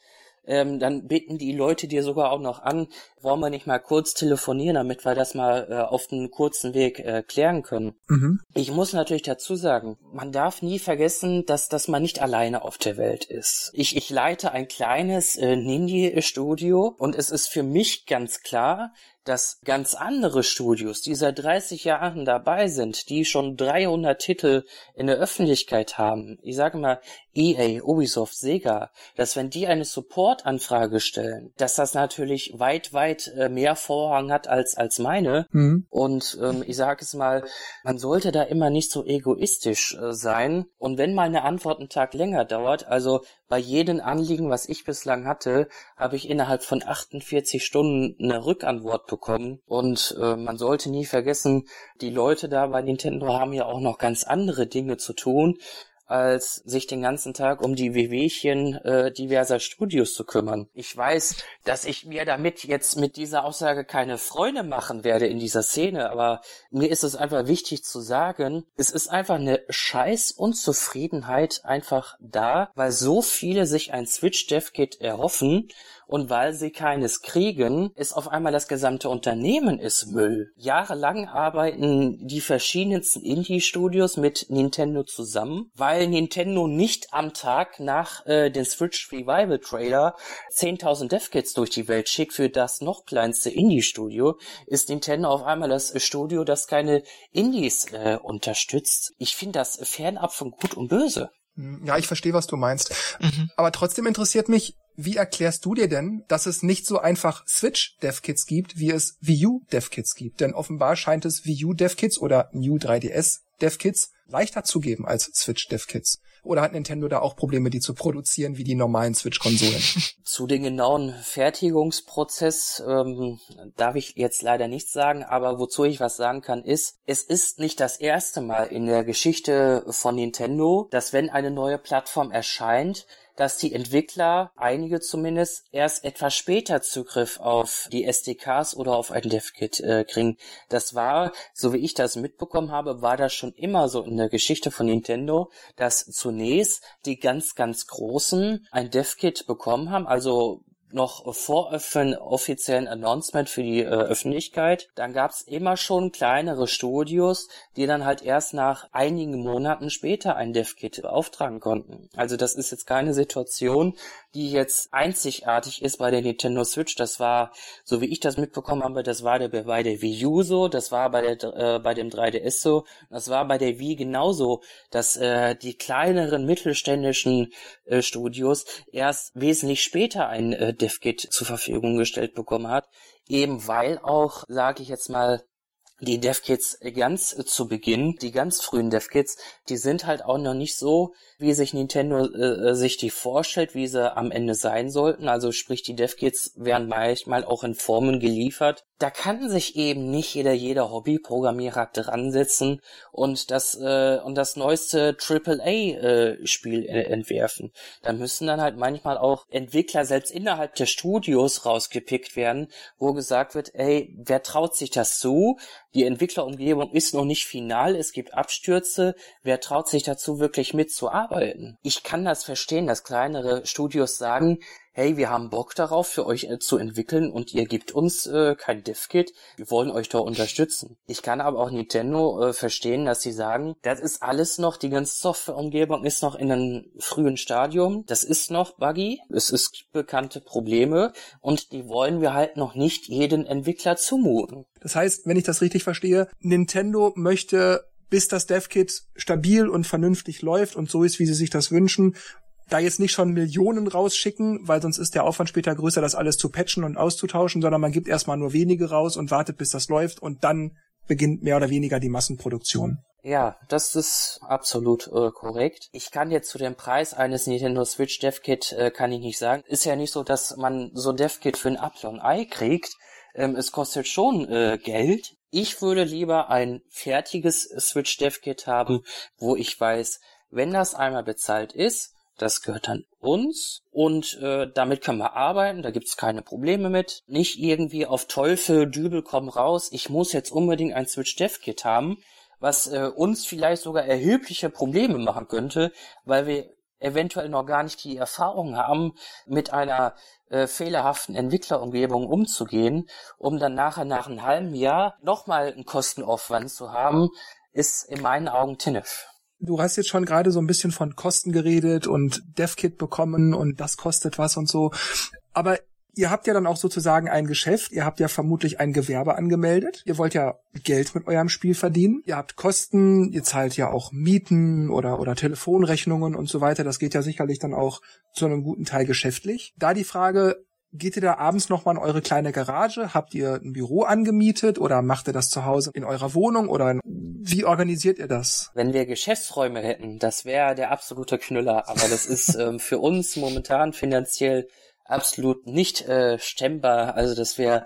S3: ähm, dann beten die Leute dir sogar auch noch an, wollen wir nicht mal kurz telefonieren, damit wir das mal äh, auf einen kurzen Weg äh, klären können. Mhm. Ich muss natürlich dazu sagen, man darf nie vergessen, dass, dass man nicht alleine auf der Welt ist. Ich, ich leite ein kleines äh, Nindie-Studio und es ist für mich ganz klar, dass ganz andere Studios, die seit 30 Jahren dabei sind, die schon 300 Titel in der Öffentlichkeit haben, ich sage mal EA, Ubisoft, Sega, dass wenn die eine Support-Anfrage stellen, dass das natürlich weit, weit äh, mehr Vorrang hat als, als meine. Mhm. Und ähm, ich sage es mal, man sollte da immer nicht so egoistisch äh, sein. Und wenn mal eine Antwort einen Tag länger dauert, also bei jedem Anliegen, was ich bislang hatte, habe ich innerhalb von 48 Stunden eine Rückantwort bekommen. Und äh, man sollte nie vergessen, die Leute da bei Nintendo haben ja auch noch ganz andere Dinge zu tun als sich den ganzen Tag um die Wehwehchen äh, diverser Studios zu kümmern. Ich weiß, dass ich mir damit jetzt mit dieser Aussage keine Freunde machen werde in dieser Szene, aber mir ist es einfach wichtig zu sagen, es ist einfach eine scheiß Unzufriedenheit einfach da, weil so viele sich ein Switch Dev Kit erhoffen und weil sie keines kriegen, ist auf einmal das gesamte Unternehmen ist Müll. Jahrelang arbeiten die verschiedensten Indie-Studios mit Nintendo zusammen, weil Nintendo nicht am Tag nach äh, den Switch Revival Trailer 10.000 Dev-Kits durch die Welt schickt für das noch kleinste Indie-Studio, ist Nintendo auf einmal das Studio, das keine Indies äh, unterstützt. Ich finde das fernab von Gut und Böse.
S1: Ja, ich verstehe, was du meinst. Mhm. Aber trotzdem interessiert mich, wie erklärst du dir denn, dass es nicht so einfach Switch DevKits gibt, wie es Wii U DevKits gibt? Denn offenbar scheint es Wii U DevKits oder New 3DS DevKits leichter zu geben als Switch DevKits. Oder hat Nintendo da auch Probleme, die zu produzieren, wie die normalen Switch-Konsolen?
S3: Zu den genauen Fertigungsprozess ähm, darf ich jetzt leider nichts sagen, aber wozu ich was sagen kann, ist, es ist nicht das erste Mal in der Geschichte von Nintendo, dass wenn eine neue Plattform erscheint, dass die Entwickler, einige zumindest, erst etwas später Zugriff auf die SDKs oder auf ein DevKit äh, kriegen. Das war, so wie ich das mitbekommen habe, war das schon immer so in der Geschichte von Nintendo, dass zunächst die ganz, ganz Großen ein DevKit bekommen haben, also noch vor offiziellen Announcement für die äh, Öffentlichkeit. Dann gab's immer schon kleinere Studios, die dann halt erst nach einigen Monaten später ein DevKit beauftragen konnten. Also das ist jetzt keine Situation, die jetzt einzigartig ist bei der Nintendo Switch. Das war, so wie ich das mitbekommen habe, das war der, bei der Wii U so, das war bei der äh, bei dem 3DS so, das war bei der Wii genauso, dass äh, die kleineren mittelständischen äh, Studios erst wesentlich später ein äh, DevKit zur Verfügung gestellt bekommen hat, eben weil auch, sage ich jetzt mal, die DevKits ganz zu Beginn, die ganz frühen DevKits, die sind halt auch noch nicht so, wie sich Nintendo äh, sich die vorstellt, wie sie am Ende sein sollten. Also sprich, die Devkits werden manchmal auch in Formen geliefert. Da kann sich eben nicht jeder, jeder Hobbyprogrammierer dran setzen und das, äh, und das neueste AAA-Spiel äh, entwerfen. Da müssen dann halt manchmal auch Entwickler selbst innerhalb der Studios rausgepickt werden, wo gesagt wird, ey, wer traut sich das zu? Die Entwicklerumgebung ist noch nicht final, es gibt Abstürze, wer traut sich dazu wirklich mitzuarbeiten? arbeiten. Ich kann das verstehen, dass kleinere Studios sagen, hey, wir haben Bock darauf, für euch äh, zu entwickeln und ihr gebt uns äh, kein Dev-Kit, wir wollen euch da unterstützen. Ich kann aber auch Nintendo äh, verstehen, dass sie sagen, das ist alles noch, die ganze Softwareumgebung ist noch in einem frühen Stadium, das ist noch buggy, es ist bekannte Probleme und die wollen wir halt noch nicht jeden Entwickler zumuten.
S1: Das heißt, wenn ich das richtig verstehe, Nintendo möchte bis das DevKit stabil und vernünftig läuft und so ist, wie sie sich das wünschen, da jetzt nicht schon Millionen rausschicken, weil sonst ist der Aufwand später größer, das alles zu patchen und auszutauschen, sondern man gibt erstmal nur wenige raus und wartet, bis das läuft und dann beginnt mehr oder weniger die Massenproduktion.
S3: Ja, das ist absolut äh, korrekt. Ich kann jetzt zu dem Preis eines Nintendo Switch DevKit äh, kann ich nicht sagen. Ist ja nicht so, dass man so ein DevKit für ein Apfel Ei kriegt. Ähm, es kostet schon äh, Geld. Ich würde lieber ein fertiges Switch Dev Kit haben, wo ich weiß, wenn das einmal bezahlt ist, das gehört dann uns und äh, damit können wir arbeiten, da gibt's keine Probleme mit. Nicht irgendwie auf Teufel, Dübel komm raus, ich muss jetzt unbedingt ein Switch Dev Kit haben, was äh, uns vielleicht sogar erhebliche Probleme machen könnte, weil wir eventuell noch gar nicht die Erfahrung haben, mit einer äh, fehlerhaften Entwicklerumgebung umzugehen, um dann nachher nach einem halben Jahr nochmal einen Kostenaufwand zu haben, ist in meinen Augen Tinnef.
S1: Du hast jetzt schon gerade so ein bisschen von Kosten geredet und DevKit bekommen und das kostet was und so. Aber ihr habt ja dann auch sozusagen ein Geschäft, ihr habt ja vermutlich ein Gewerbe angemeldet, ihr wollt ja Geld mit eurem Spiel verdienen, ihr habt Kosten, ihr zahlt ja auch Mieten oder, oder Telefonrechnungen und so weiter, das geht ja sicherlich dann auch zu einem guten Teil geschäftlich. Da die Frage, Geht ihr da abends nochmal in eure kleine Garage? Habt ihr ein Büro angemietet oder macht ihr das zu Hause in eurer Wohnung oder wie organisiert ihr das?
S3: Wenn wir Geschäftsräume hätten, das wäre der absolute Knüller, aber das ist ähm, für uns momentan finanziell absolut nicht äh, stemmbar. Also das wäre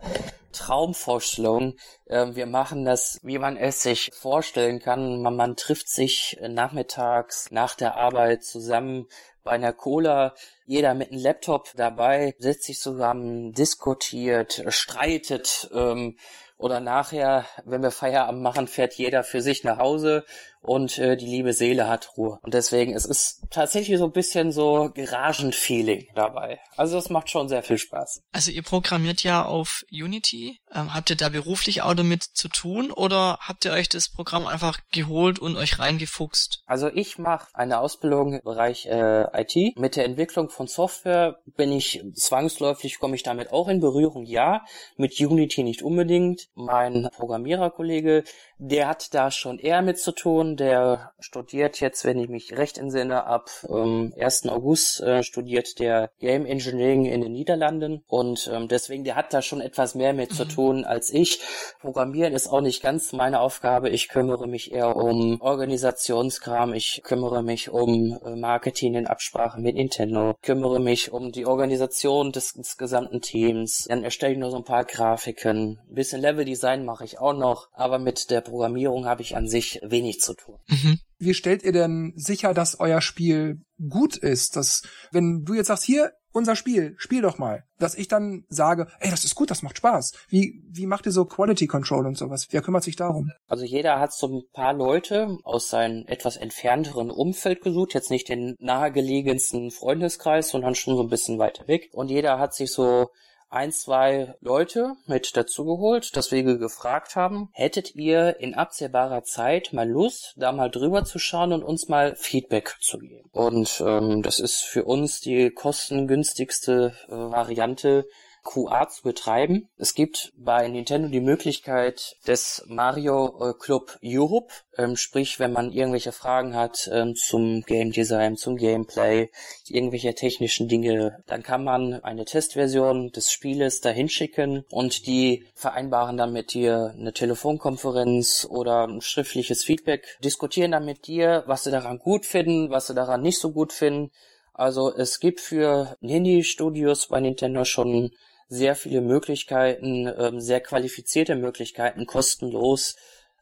S3: Traumvorstellung. Ähm, wir machen das, wie man es sich vorstellen kann. Man, man trifft sich nachmittags nach der Arbeit zusammen einer Cola, jeder mit einem Laptop dabei, setzt sich zusammen, diskutiert, streitet ähm, oder nachher, wenn wir Feierabend machen, fährt jeder für sich nach Hause und äh, die liebe Seele hat Ruhe. Und deswegen, es ist tatsächlich so ein bisschen so Garagenfeeling dabei. Also das macht schon sehr viel Spaß.
S2: Also ihr programmiert ja auf Unity. Ähm, habt ihr da beruflich auch damit zu tun oder habt ihr euch das Programm einfach geholt und euch reingefuchst?
S3: Also ich mache eine Ausbildung im Bereich äh, IT. Mit der Entwicklung von Software bin ich zwangsläufig, komme ich damit auch in Berührung, ja. Mit Unity nicht unbedingt. Mein Programmiererkollege, der hat da schon eher mit zu tun der studiert jetzt, wenn ich mich recht entsinne, ab ähm, 1. August äh, studiert der Game Engineering in den Niederlanden und ähm, deswegen, der hat da schon etwas mehr mit mhm. zu tun als ich. Programmieren ist auch nicht ganz meine Aufgabe. Ich kümmere mich eher um Organisationskram, ich kümmere mich um äh, Marketing in Absprache mit Nintendo, kümmere mich um die Organisation des, des gesamten Teams, dann erstelle ich nur so ein paar Grafiken, ein bisschen Leveldesign mache ich auch noch, aber mit der Programmierung habe ich an sich wenig zu tun.
S1: Mhm. Wie stellt ihr denn sicher, dass euer Spiel gut ist? Dass, wenn du jetzt sagst, hier, unser Spiel, spiel doch mal, dass ich dann sage, ey, das ist gut, das macht Spaß. Wie, wie macht ihr so Quality Control und sowas? Wer kümmert sich darum?
S3: Also jeder hat so ein paar Leute aus seinem etwas entfernteren Umfeld gesucht, jetzt nicht den nahegelegensten Freundeskreis, sondern schon so ein bisschen weiter weg. Und jeder hat sich so ein, zwei Leute mit dazugeholt, dass wir gefragt haben, hättet ihr in absehbarer Zeit mal Lust, da mal drüber zu schauen und uns mal Feedback zu geben? Und ähm, das ist für uns die kostengünstigste äh, Variante, QA zu betreiben. Es gibt bei Nintendo die Möglichkeit des Mario äh, Club Europe, ähm, sprich, wenn man irgendwelche Fragen hat ähm, zum Game Design, zum Gameplay, irgendwelche technischen Dinge, dann kann man eine Testversion des Spieles dahin schicken und die vereinbaren dann mit dir eine Telefonkonferenz oder ein schriftliches Feedback, diskutieren dann mit dir, was sie daran gut finden, was sie daran nicht so gut finden. Also es gibt für Nini-Studios bei Nintendo schon sehr viele Möglichkeiten, ähm, sehr qualifizierte Möglichkeiten, kostenlos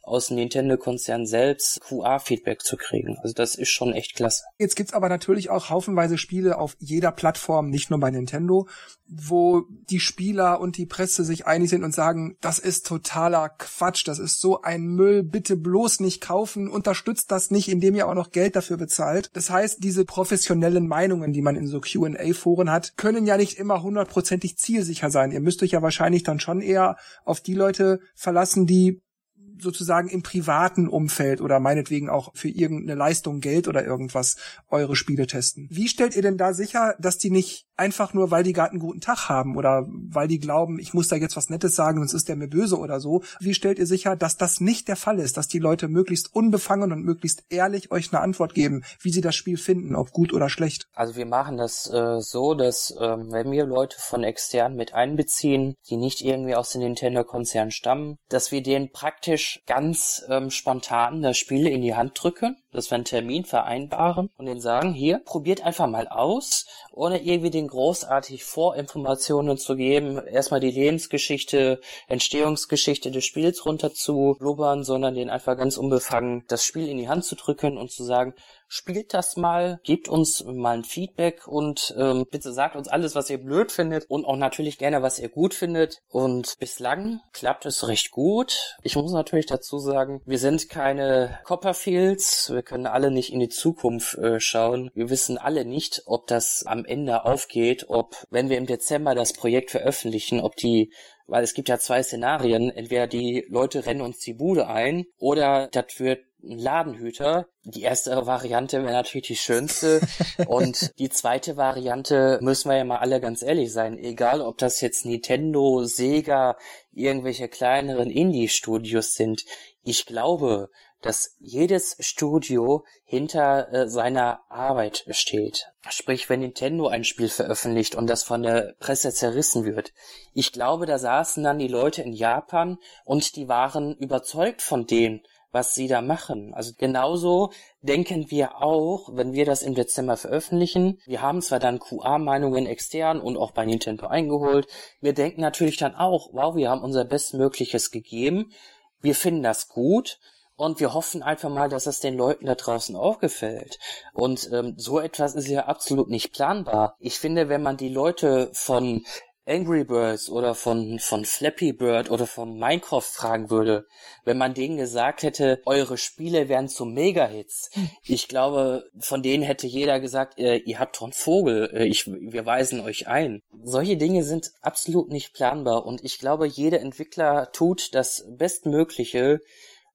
S3: aus dem Nintendo-Konzern selbst QA-Feedback zu kriegen. Also das ist schon echt klasse.
S1: Jetzt gibt's aber natürlich auch haufenweise Spiele auf jeder Plattform, nicht nur bei Nintendo, wo die Spieler und die Presse sich einig sind und sagen, das ist totaler Quatsch, das ist so ein Müll, bitte bloß nicht kaufen, unterstützt das nicht, indem ihr auch noch Geld dafür bezahlt. Das heißt, diese professionellen Meinungen, die man in so Q&A-Foren hat, können ja nicht immer hundertprozentig zielsicher sein. Ihr müsst euch ja wahrscheinlich dann schon eher auf die Leute verlassen, die sozusagen im privaten Umfeld oder meinetwegen auch für irgendeine Leistung Geld oder irgendwas eure Spiele testen. Wie stellt ihr denn da sicher, dass die nicht einfach nur, weil die gerade einen guten Tag haben oder weil die glauben, ich muss da jetzt was Nettes sagen, sonst ist der mir böse oder so. Wie stellt ihr sicher, dass das nicht der Fall ist, dass die Leute möglichst unbefangen und möglichst ehrlich euch eine Antwort geben, wie sie das Spiel finden, ob gut oder schlecht?
S3: Also wir machen das äh, so, dass äh, wenn wir Leute von extern mit einbeziehen, die nicht irgendwie aus dem Nintendo-Konzern stammen, dass wir denen praktisch ganz ähm, spontan das Spiel in die Hand drücken dass wir einen Termin vereinbaren und denen sagen, hier, probiert einfach mal aus, ohne irgendwie den großartig Vorinformationen zu geben, erstmal die Lebensgeschichte, Entstehungsgeschichte des Spiels runter zu blubbern, sondern den einfach ganz unbefangen das Spiel in die Hand zu drücken und zu sagen, spielt das mal, gebt uns mal ein Feedback und ähm, bitte sagt uns alles, was ihr blöd findet und auch natürlich gerne, was ihr gut findet. Und bislang klappt es recht gut. Ich muss natürlich dazu sagen, wir sind keine Copperfields, wir können alle nicht in die Zukunft äh, schauen. Wir wissen alle nicht, ob das am Ende aufgeht, ob, wenn wir im Dezember das Projekt veröffentlichen, ob die weil es gibt ja zwei Szenarien. Entweder die Leute rennen uns die Bude ein oder das wird ein Ladenhüter. Die erste Variante wäre natürlich die schönste. und die zweite Variante müssen wir ja mal alle ganz ehrlich sein. Egal, ob das jetzt Nintendo, Sega, irgendwelche kleineren Indie-Studios sind. Ich glaube, dass jedes Studio hinter äh, seiner Arbeit steht. Sprich, wenn Nintendo ein Spiel veröffentlicht und das von der Presse zerrissen wird. Ich glaube, da saßen dann die Leute in Japan und die waren überzeugt von dem, was sie da machen. Also genauso denken wir auch, wenn wir das im Dezember veröffentlichen. Wir haben zwar dann QA-Meinungen extern und auch bei Nintendo eingeholt. Wir denken natürlich dann auch, wow, wir haben unser Bestmögliches gegeben. Wir finden das gut und wir hoffen einfach mal, dass es den Leuten da draußen auch gefällt. Und ähm, so etwas ist ja absolut nicht planbar. Ich finde, wenn man die Leute von Angry Birds oder von, von Flappy Bird oder von Minecraft fragen würde, wenn man denen gesagt hätte, eure Spiele wären zu Mega-Hits. Ich glaube, von denen hätte jeder gesagt, äh, ihr habt doch einen Vogel, äh, ich, wir weisen euch ein. Solche Dinge sind absolut nicht planbar und ich glaube, jeder Entwickler tut das Bestmögliche,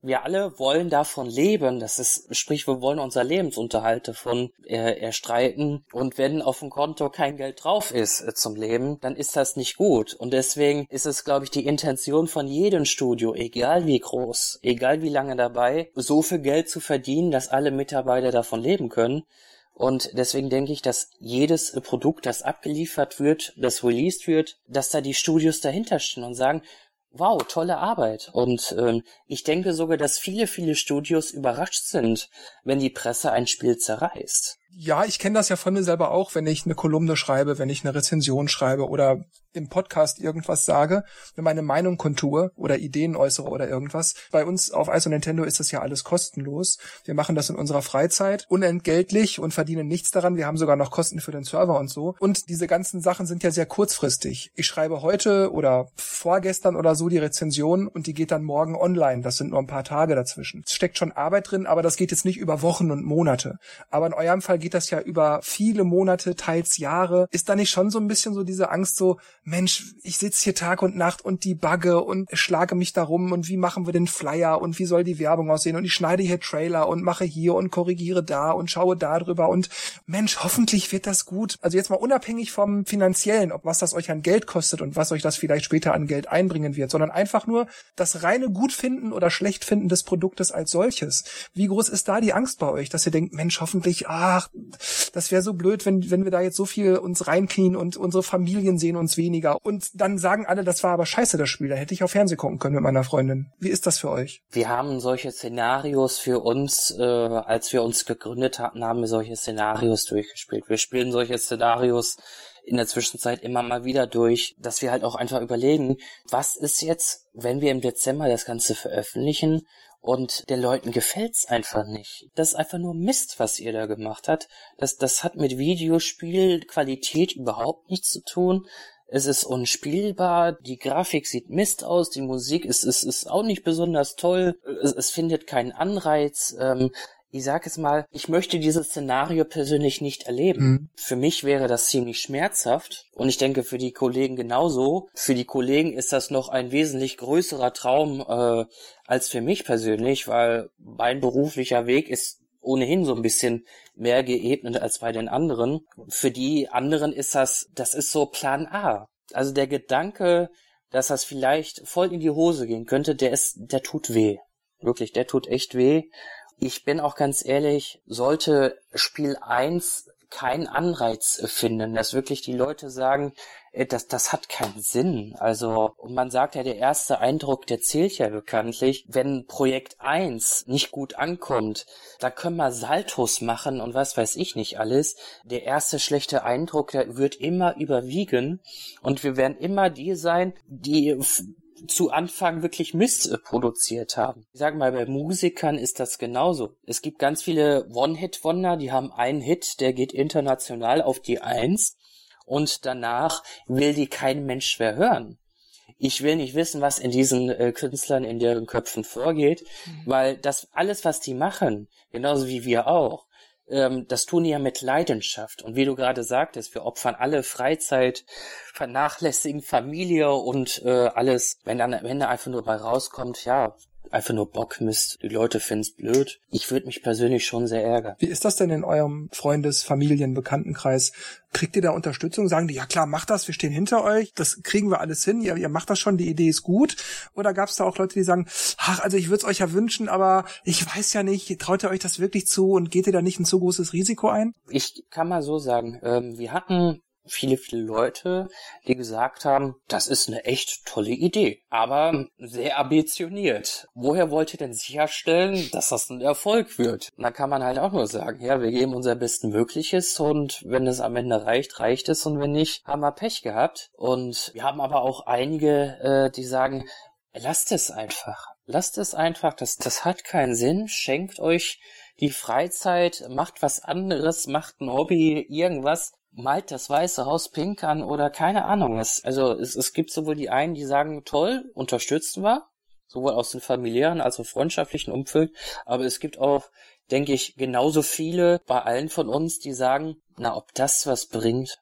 S3: wir alle wollen davon leben, das ist, sprich, wir wollen unser Lebensunterhalt davon äh, erstreiten. Und wenn auf dem Konto kein Geld drauf ist äh, zum Leben, dann ist das nicht gut. Und deswegen ist es, glaube ich, die Intention von jedem Studio, egal wie groß, egal wie lange dabei, so viel Geld zu verdienen, dass alle Mitarbeiter davon leben können. Und deswegen denke ich, dass jedes Produkt, das abgeliefert wird, das released wird, dass da die Studios dahinter stehen und sagen, wow, tolle Arbeit. Und ähm, ich denke sogar, dass viele, viele Studios überrascht sind, wenn die Presse ein Spiel zerreißt.
S1: Ja, ich kenne das ja von mir selber auch, wenn ich eine Kolumne schreibe, wenn ich eine Rezension schreibe oder im Podcast irgendwas sage, wenn meine Meinung kontue oder Ideen äußere oder irgendwas. Bei uns auf ISO Nintendo ist das ja alles kostenlos. Wir machen das in unserer Freizeit unentgeltlich und verdienen nichts daran. Wir haben sogar noch Kosten für den Server und so. Und diese ganzen Sachen sind ja sehr kurzfristig. Ich schreibe heute oder vorgestern oder so die Rezension und die geht dann morgen online. Das sind nur ein paar Tage dazwischen. Es steckt schon Arbeit drin, aber das geht jetzt nicht über Wochen und Monate. Aber in eurem Fall geht das ja über viele Monate, teils Jahre. Ist da nicht schon so ein bisschen so diese Angst so, Mensch, ich sitze hier Tag und Nacht und die bugge und schlage mich darum und wie machen wir den Flyer und wie soll die Werbung aussehen und ich schneide hier Trailer und mache hier und korrigiere da und schaue da drüber und Mensch, hoffentlich wird das gut. Also jetzt mal unabhängig vom finanziellen, ob was das euch an Geld kostet und was euch das vielleicht später an Geld einbringen wird, sondern einfach nur das reine Gutfinden oder Schlechtfinden des Produktes als solches. Wie groß ist da die Angst bei euch, dass ihr denkt, Mensch, hoffentlich, ach, das wäre so blöd, wenn, wenn wir da jetzt so viel uns reinknien und unsere Familien sehen uns weniger. Und dann sagen alle, das war aber scheiße, das Spiel. Da hätte ich auf Fernsehen gucken können mit meiner Freundin. Wie ist das für euch?
S3: Wir haben solche Szenarios für uns, äh, als wir uns gegründet hatten, haben wir solche Szenarios durchgespielt. Wir spielen solche Szenarios in der Zwischenzeit immer mal wieder durch, dass wir halt auch einfach überlegen, was ist jetzt, wenn wir im Dezember das Ganze veröffentlichen und den Leuten gefällt's einfach nicht. Das ist einfach nur Mist, was ihr da gemacht habt. Das, das hat mit Videospielqualität überhaupt nichts zu tun. Es ist unspielbar, die Grafik sieht Mist aus, die Musik ist, ist, ist auch nicht besonders toll, es, es findet keinen Anreiz. Ähm, ich sag es mal, ich möchte dieses Szenario persönlich nicht erleben. Mhm. Für mich wäre das ziemlich schmerzhaft und ich denke für die Kollegen genauso. Für die Kollegen ist das noch ein wesentlich größerer Traum äh, als für mich persönlich, weil mein beruflicher Weg ist ohnehin so ein bisschen mehr geebnet als bei den anderen. Für die anderen ist das, das ist so Plan A. Also der Gedanke, dass das vielleicht voll in die Hose gehen könnte, der ist, der tut weh. Wirklich, der tut echt weh. Ich bin auch ganz ehrlich, sollte Spiel 1 keinen Anreiz finden, dass wirklich die Leute sagen, äh, das, das hat keinen Sinn. Also, und man sagt ja, der erste Eindruck, der zählt ja bekanntlich. Wenn Projekt 1 nicht gut ankommt, da können wir Saltos machen und was weiß ich nicht alles. Der erste schlechte Eindruck, der wird immer überwiegen und wir werden immer die sein, die zu Anfang wirklich Mist äh, produziert haben. Ich sage mal, bei Musikern ist das genauso. Es gibt ganz viele One-Hit-Wonder, die haben einen Hit, der geht international auf die Eins und danach will die kein Mensch mehr hören. Ich will nicht wissen, was in diesen äh, Künstlern in deren Köpfen vorgeht, mhm. weil das alles, was die machen, genauso wie wir auch, ähm, das tun die ja mit Leidenschaft. Und wie du gerade sagtest, wir opfern alle Freizeit, vernachlässigen Familie und äh, alles. Wenn dann am Ende einfach nur bei rauskommt, ja, einfach nur Bockmist. Die Leute finden's blöd. Ich würde mich persönlich schon sehr ärgern.
S1: Wie ist das denn in eurem Freundes-, Familien-, Bekanntenkreis? Kriegt ihr da Unterstützung? Sagen die, ja klar, macht das, wir stehen hinter euch, das kriegen wir alles hin, ihr, ihr macht das schon, die Idee ist gut? Oder gab es da auch Leute, die sagen, ach, also ich würde es euch ja wünschen, aber ich weiß ja nicht, traut ihr euch das wirklich zu und geht ihr da nicht ein zu großes Risiko ein?
S3: Ich kann mal so sagen, ähm, wir hatten viele, viele Leute, die gesagt haben, das ist eine echt tolle Idee, aber sehr ambitioniert. Woher wollt ihr denn sicherstellen, dass das ein Erfolg wird? Und da kann man halt auch nur sagen, ja, wir geben unser Bestmögliches und wenn es am Ende reicht, reicht es und wenn nicht, haben wir Pech gehabt. Und wir haben aber auch einige, äh, die sagen, lasst es einfach. Lasst es einfach, das, das hat keinen Sinn, schenkt euch die Freizeit, macht was anderes, macht ein Hobby, irgendwas, malt das Weiße Haus pink an oder keine Ahnung. Es, also es, es gibt sowohl die einen, die sagen, toll, unterstützen wir, sowohl aus dem familiären als auch freundschaftlichen Umfeld, aber es gibt auch, denke ich, genauso viele bei allen von uns, die sagen, na, ob das was bringt,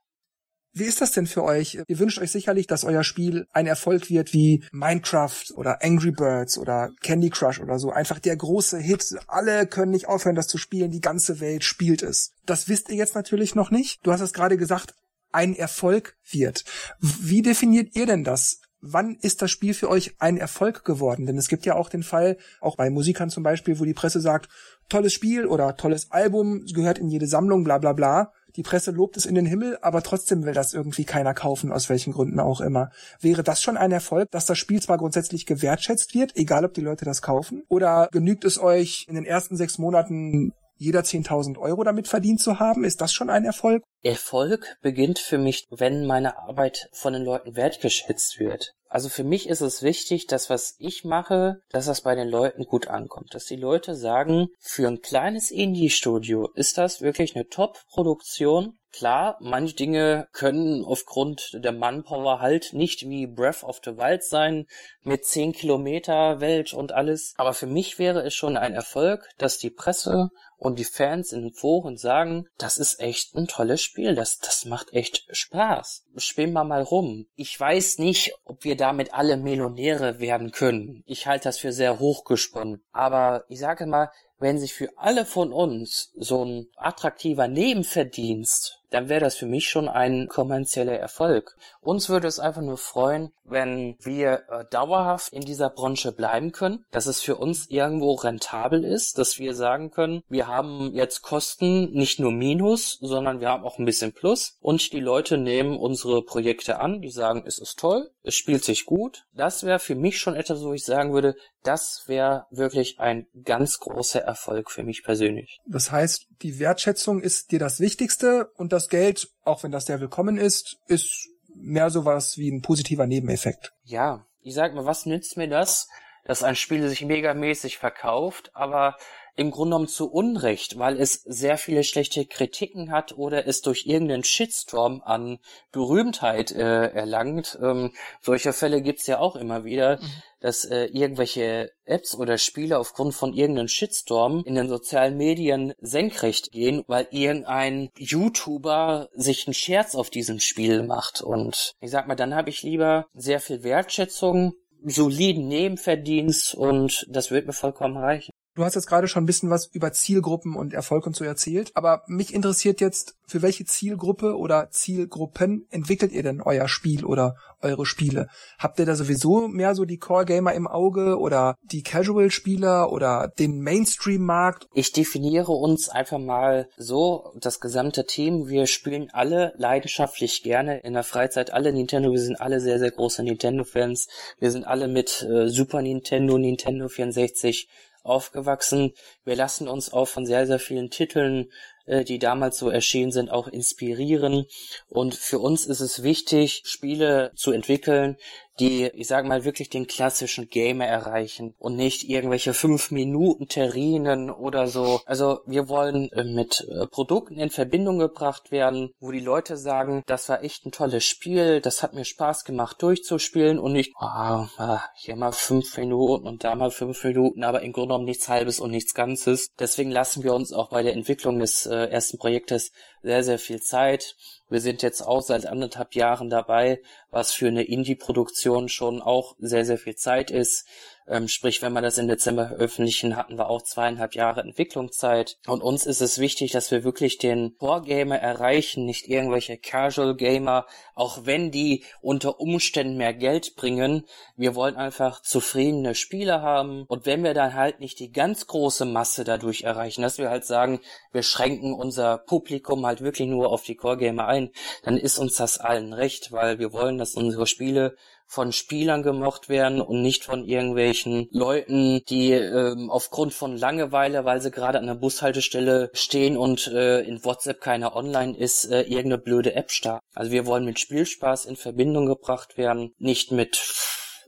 S1: wie ist das denn für euch? Ihr wünscht euch sicherlich, dass euer Spiel ein Erfolg wird wie Minecraft oder Angry Birds oder Candy Crush oder so. Einfach der große Hit. Alle können nicht aufhören, das zu spielen. Die ganze Welt spielt es. Das wisst ihr jetzt natürlich noch nicht. Du hast es gerade gesagt, ein Erfolg wird. Wie definiert ihr denn das? Wann ist das Spiel für euch ein Erfolg geworden? Denn es gibt ja auch den Fall, auch bei Musikern zum Beispiel, wo die Presse sagt, tolles Spiel oder tolles Album, gehört in jede Sammlung, bla bla bla die Presse lobt es in den Himmel, aber trotzdem will das irgendwie keiner kaufen, aus welchen Gründen auch immer. Wäre das schon ein Erfolg, dass das Spiel zwar grundsätzlich gewertschätzt wird, egal ob die Leute das kaufen, oder genügt es euch in den ersten sechs Monaten jeder 10.000 Euro damit verdient zu haben? Ist das schon ein Erfolg?
S3: Erfolg beginnt für mich, wenn meine Arbeit von den Leuten wertgeschätzt wird. Also für mich ist es wichtig, dass was ich mache, dass das bei den Leuten gut ankommt. Dass die Leute sagen, für ein kleines Indie-Studio ist das wirklich eine Top-Produktion. Klar, manche Dinge können aufgrund der Manpower halt nicht wie Breath of the Wild sein, mit 10 Kilometer Welt und alles. Aber für mich wäre es schon ein Erfolg, dass die Presse und die Fans in den Foren sagen, das ist echt ein tolles Spiel, das, das macht echt Spaß. Spielen wir mal rum. Ich weiß nicht, ob wir damit alle Millionäre werden können. Ich halte das für sehr hochgesponnen. Aber ich sage mal, wenn sich für alle von uns so ein attraktiver Nebenverdienst dann wäre das für mich schon ein kommerzieller Erfolg. Uns würde es einfach nur freuen, wenn wir äh, dauerhaft in dieser Branche bleiben können, dass es für uns irgendwo rentabel ist, dass wir sagen können, wir haben jetzt Kosten nicht nur Minus, sondern wir haben auch ein bisschen Plus und die Leute nehmen unsere Projekte an, die sagen, es ist toll, es spielt sich gut. Das wäre für mich schon etwas, wo ich sagen würde, das wäre wirklich ein ganz großer Erfolg für mich persönlich.
S1: Das heißt, die Wertschätzung ist dir das Wichtigste und das Geld, auch wenn das sehr willkommen ist, ist mehr sowas wie ein positiver Nebeneffekt.
S3: Ja, ich sag mal, was nützt mir das, dass ein Spiel sich megamäßig verkauft, aber im Grunde genommen zu Unrecht, weil es sehr viele schlechte Kritiken hat oder es durch irgendeinen Shitstorm an Berühmtheit äh, erlangt. Ähm, solche Fälle gibt's ja auch immer wieder, mhm. dass äh, irgendwelche Apps oder Spiele aufgrund von irgendeinem Shitstorm in den sozialen Medien senkrecht gehen, weil irgendein YouTuber sich einen Scherz auf diesem Spiel macht. Und ich sag mal, dann habe ich lieber sehr viel Wertschätzung soliden Nebenverdienst und das wird mir vollkommen reichen.
S1: Du hast jetzt gerade schon ein bisschen was über Zielgruppen und Erfolg und so erzählt, aber mich interessiert jetzt, für welche Zielgruppe oder Zielgruppen entwickelt ihr denn euer Spiel oder eure Spiele? Habt ihr da sowieso mehr so die Core-Gamer im Auge oder die Casual-Spieler oder den Mainstream-Markt?
S3: Ich definiere uns einfach mal so, das gesamte Team, wir spielen alle leidenschaftlich gerne in der Freizeit, alle Nintendo, wir sind alle sehr, sehr große Nintendo-Fans, wir sind alle mit äh, Super Nintendo, Nintendo 64 aufgewachsen. Wir lassen uns auch von sehr, sehr vielen Titeln die damals so erschienen sind, auch inspirieren. Und für uns ist es wichtig, Spiele zu entwickeln, die, ich sag mal, wirklich den klassischen Gamer erreichen und nicht irgendwelche fünf Minuten Terrinen oder so. Also wir wollen äh, mit äh, Produkten in Verbindung gebracht werden, wo die Leute sagen, das war echt ein tolles Spiel, das hat mir Spaß gemacht durchzuspielen und nicht, ah, hier mal fünf Minuten und da mal fünf Minuten, aber im Grunde genommen nichts Halbes und nichts Ganzes. Deswegen lassen wir uns auch bei der Entwicklung des äh, ersten Projektes sehr, sehr viel Zeit. Wir sind jetzt auch seit anderthalb Jahren dabei, was für eine Indie-Produktion schon auch sehr, sehr viel Zeit ist. Ähm, sprich, wenn wir das im Dezember veröffentlichen, hatten wir auch zweieinhalb Jahre Entwicklungszeit. Und uns ist es wichtig, dass wir wirklich den Core-Gamer erreichen, nicht irgendwelche Casual-Gamer, auch wenn die unter Umständen mehr Geld bringen. Wir wollen einfach zufriedene Spieler haben. Und wenn wir dann halt nicht die ganz große Masse dadurch erreichen, dass wir halt sagen, wir schränken unser Publikum halt wirklich nur auf die Core-Gamer ein, dann ist uns das allen recht, weil wir wollen, dass unsere Spiele von Spielern gemocht werden und nicht von irgendwelchen Leuten, die ähm, aufgrund von Langeweile, weil sie gerade an der Bushaltestelle stehen und äh, in WhatsApp keiner online ist, äh, irgendeine blöde App starten. Also wir wollen mit Spielspaß in Verbindung gebracht werden, nicht mit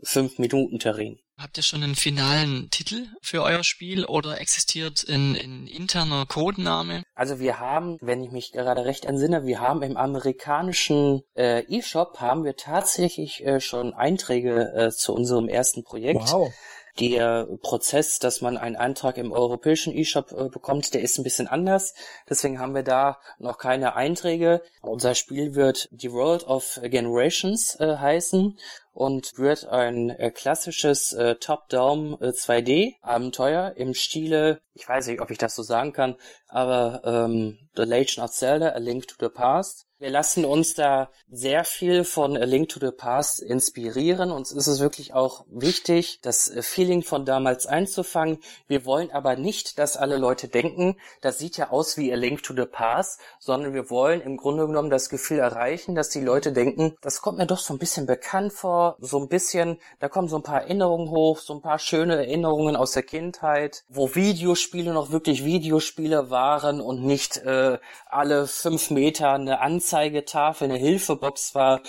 S3: fünf Minuten Terrain.
S2: Habt ihr schon einen finalen Titel für euer Spiel oder existiert ein, ein interner Codename?
S3: Also wir haben, wenn ich mich gerade recht entsinne, wir haben im amerikanischen äh, E-Shop haben wir tatsächlich äh, schon Einträge äh, zu unserem ersten Projekt. Wow. Der Prozess, dass man einen Eintrag im europäischen E-Shop äh, bekommt, der ist ein bisschen anders. Deswegen haben wir da noch keine Einträge. Unser Spiel wird The World of Generations äh, heißen und wird ein äh, klassisches äh, Top-Down äh, 2D-Abenteuer im Stile, ich weiß nicht, ob ich das so sagen kann, aber ähm, The Legend of Zelda, A Link to the Past Wir lassen uns da sehr viel von A Link to the Past inspirieren. Uns ist es wirklich auch wichtig, das äh, Feeling von damals einzufangen. Wir wollen aber nicht, dass alle Leute denken, das sieht ja aus wie A Link to the Past, sondern wir wollen im Grunde genommen das Gefühl erreichen, dass die Leute denken, das kommt mir doch so ein bisschen bekannt vor, so ein bisschen, da kommen so ein paar Erinnerungen hoch, so ein paar schöne Erinnerungen aus der Kindheit, wo Videospiele noch wirklich Videospiele waren und nicht äh, alle fünf Meter eine Anzeige Anzeigetafel, eine Hilfebox war,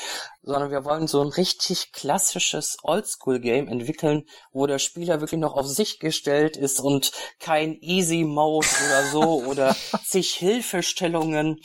S3: sondern wir wollen so ein richtig klassisches Oldschool-Game entwickeln, wo der Spieler wirklich noch auf sich gestellt ist und kein Easy-Mode oder so oder zig Hilfestellungen.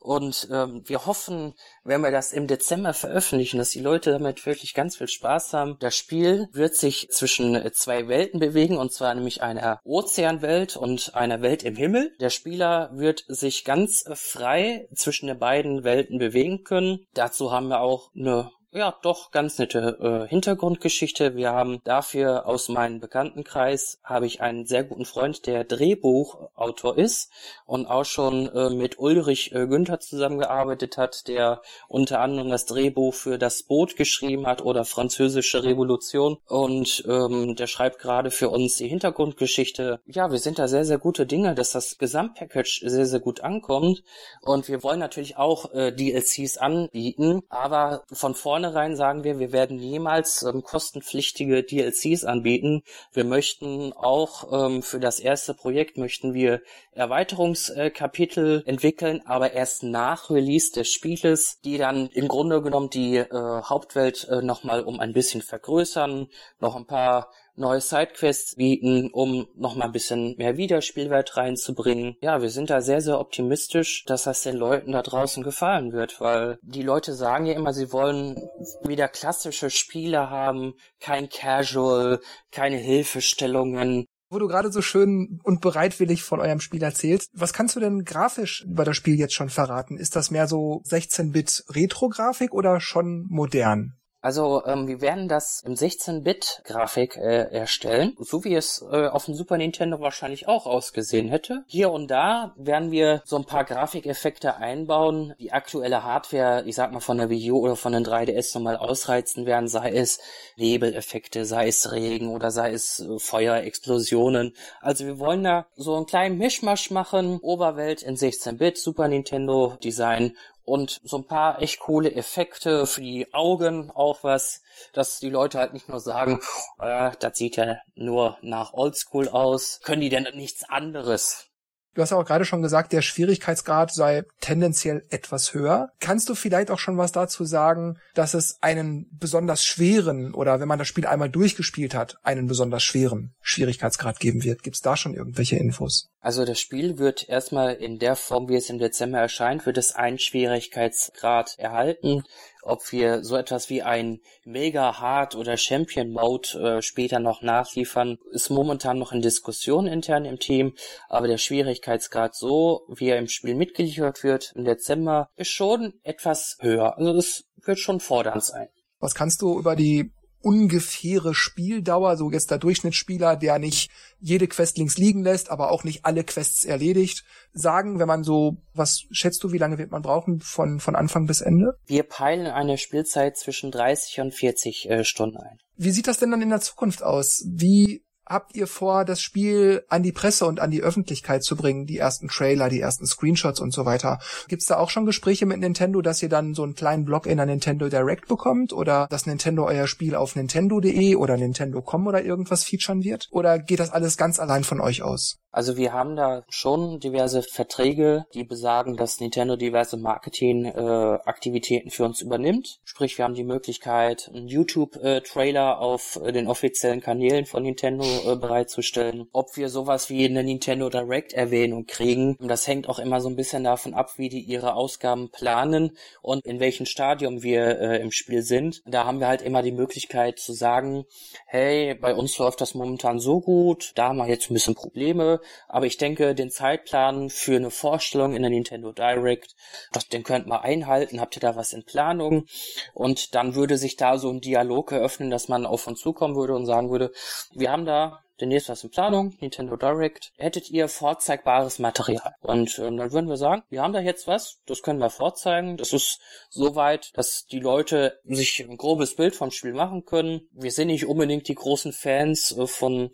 S3: Und ähm, wir hoffen, wenn wir das im Dezember veröffentlichen, dass die Leute damit wirklich ganz viel Spaß haben. Das Spiel wird sich zwischen zwei Welten bewegen, und zwar nämlich einer Ozeanwelt und einer Welt im Himmel. Der Spieler wird sich ganz frei zwischen den beiden Welten bewegen können. Dazu haben wir auch eine ja, doch ganz nette äh, Hintergrundgeschichte. Wir haben dafür aus meinem Bekanntenkreis habe ich einen sehr guten Freund, der Drehbuchautor ist und auch schon äh, mit Ulrich äh, Günther zusammengearbeitet hat, der unter anderem das Drehbuch für das Boot geschrieben hat oder Französische Revolution und ähm, der schreibt gerade für uns die Hintergrundgeschichte. Ja, wir sind da sehr sehr gute Dinge, dass das Gesamtpackage sehr sehr gut ankommt und wir wollen natürlich auch äh, DLCs anbieten, aber von vorne vornherein sagen wir, wir werden niemals ähm, kostenpflichtige DLCs anbieten. Wir möchten auch ähm, für das erste Projekt möchten wir Erweiterungskapitel äh, entwickeln, aber erst nach Release des Spieles, die dann im Grunde genommen die äh, Hauptwelt äh, nochmal um ein bisschen vergrößern, noch ein paar neue Sidequests bieten, um nochmal ein bisschen mehr Wiederspielwert reinzubringen. Ja, wir sind da sehr, sehr optimistisch, dass das den Leuten da draußen gefallen wird, weil die Leute sagen ja immer, sie wollen wieder klassische Spiele haben, kein Casual, keine Hilfestellungen,
S1: wo du gerade so schön und bereitwillig von eurem Spiel erzählst, was kannst du denn grafisch über das Spiel jetzt schon verraten? Ist das mehr so 16-Bit Retro-Grafik oder schon modern?
S3: Also ähm, wir werden das im 16-Bit-Grafik äh, erstellen, so wie es äh, auf dem Super Nintendo wahrscheinlich auch ausgesehen hätte. Hier und da werden wir so ein paar Grafikeffekte einbauen, die aktuelle Hardware, ich sag mal von der Wii U oder von den 3DS nochmal ausreizen werden, sei es Nebeleffekte, sei es Regen oder sei es äh, Feuerexplosionen. Also wir wollen da so einen kleinen Mischmasch machen, Oberwelt in 16-Bit, Super Nintendo Design und so ein paar echt coole Effekte für die Augen auch was, dass die Leute halt nicht nur sagen, äh, das sieht ja nur nach Oldschool aus, können die denn nichts anderes?
S1: Du hast ja auch gerade schon gesagt, der Schwierigkeitsgrad sei tendenziell etwas höher. Kannst du vielleicht auch schon was dazu sagen, dass es einen besonders schweren oder wenn man das Spiel einmal durchgespielt hat, einen besonders schweren Schwierigkeitsgrad geben wird? Gibt es da schon irgendwelche Infos?
S3: Also das Spiel wird erstmal in der Form, wie es im Dezember erscheint, wird es einen Schwierigkeitsgrad erhalten. Ob wir so etwas wie ein Mega Hard oder Champion Mode äh, später noch nachliefern, ist momentan noch in Diskussion intern im Team. Aber der Schwierigkeitsgrad so, wie er im Spiel mitgeliefert wird im Dezember, ist schon etwas höher. Also es wird schon fordernd sein.
S1: Was kannst du über die ungefähre Spieldauer, so jetzt der Durchschnittsspieler, der nicht jede Quest links liegen lässt, aber auch nicht alle Quests erledigt, sagen, wenn man so, was schätzt du, wie lange wird man brauchen von, von Anfang bis Ende?
S3: Wir peilen eine Spielzeit zwischen 30 und 40 äh, Stunden ein.
S1: Wie sieht das denn dann in der Zukunft aus? Wie habt ihr vor, das Spiel an die Presse und an die Öffentlichkeit zu bringen? Die ersten Trailer, die ersten Screenshots und so weiter. Gibt's da auch schon Gespräche mit Nintendo, dass ihr dann so einen kleinen Blog in der Nintendo Direct bekommt oder dass Nintendo euer Spiel auf nintendo.de oder nintendo.com oder irgendwas featuren wird? Oder geht das alles ganz allein von euch aus?
S3: Also wir haben da schon diverse Verträge, die besagen, dass Nintendo diverse Marketing-Aktivitäten äh, für uns übernimmt. Sprich, wir haben die Möglichkeit, einen YouTube-Trailer auf äh, den offiziellen Kanälen von Nintendo äh, bereitzustellen. Ob wir sowas wie eine Nintendo Direct-Erwähnung kriegen, das hängt auch immer so ein bisschen davon ab, wie die ihre Ausgaben planen und in welchem Stadium wir äh, im Spiel sind. Da haben wir halt immer die Möglichkeit zu sagen, hey, bei uns läuft das momentan so gut, da haben wir jetzt ein bisschen Probleme Aber ich denke, den Zeitplan für eine Vorstellung in der Nintendo Direct, das, den könnt ihr einhalten. Habt ihr da was in Planung? Und dann würde sich da so ein Dialog eröffnen, dass man auf uns zukommen würde und sagen würde, wir haben da demnächst was in Planung, Nintendo Direct, hättet ihr vorzeigbares Material. Und ähm, dann würden wir sagen, wir haben da jetzt was, das können wir vorzeigen. Das ist so weit, dass die Leute sich ein grobes Bild vom Spiel machen können. Wir sind nicht unbedingt die großen Fans äh, von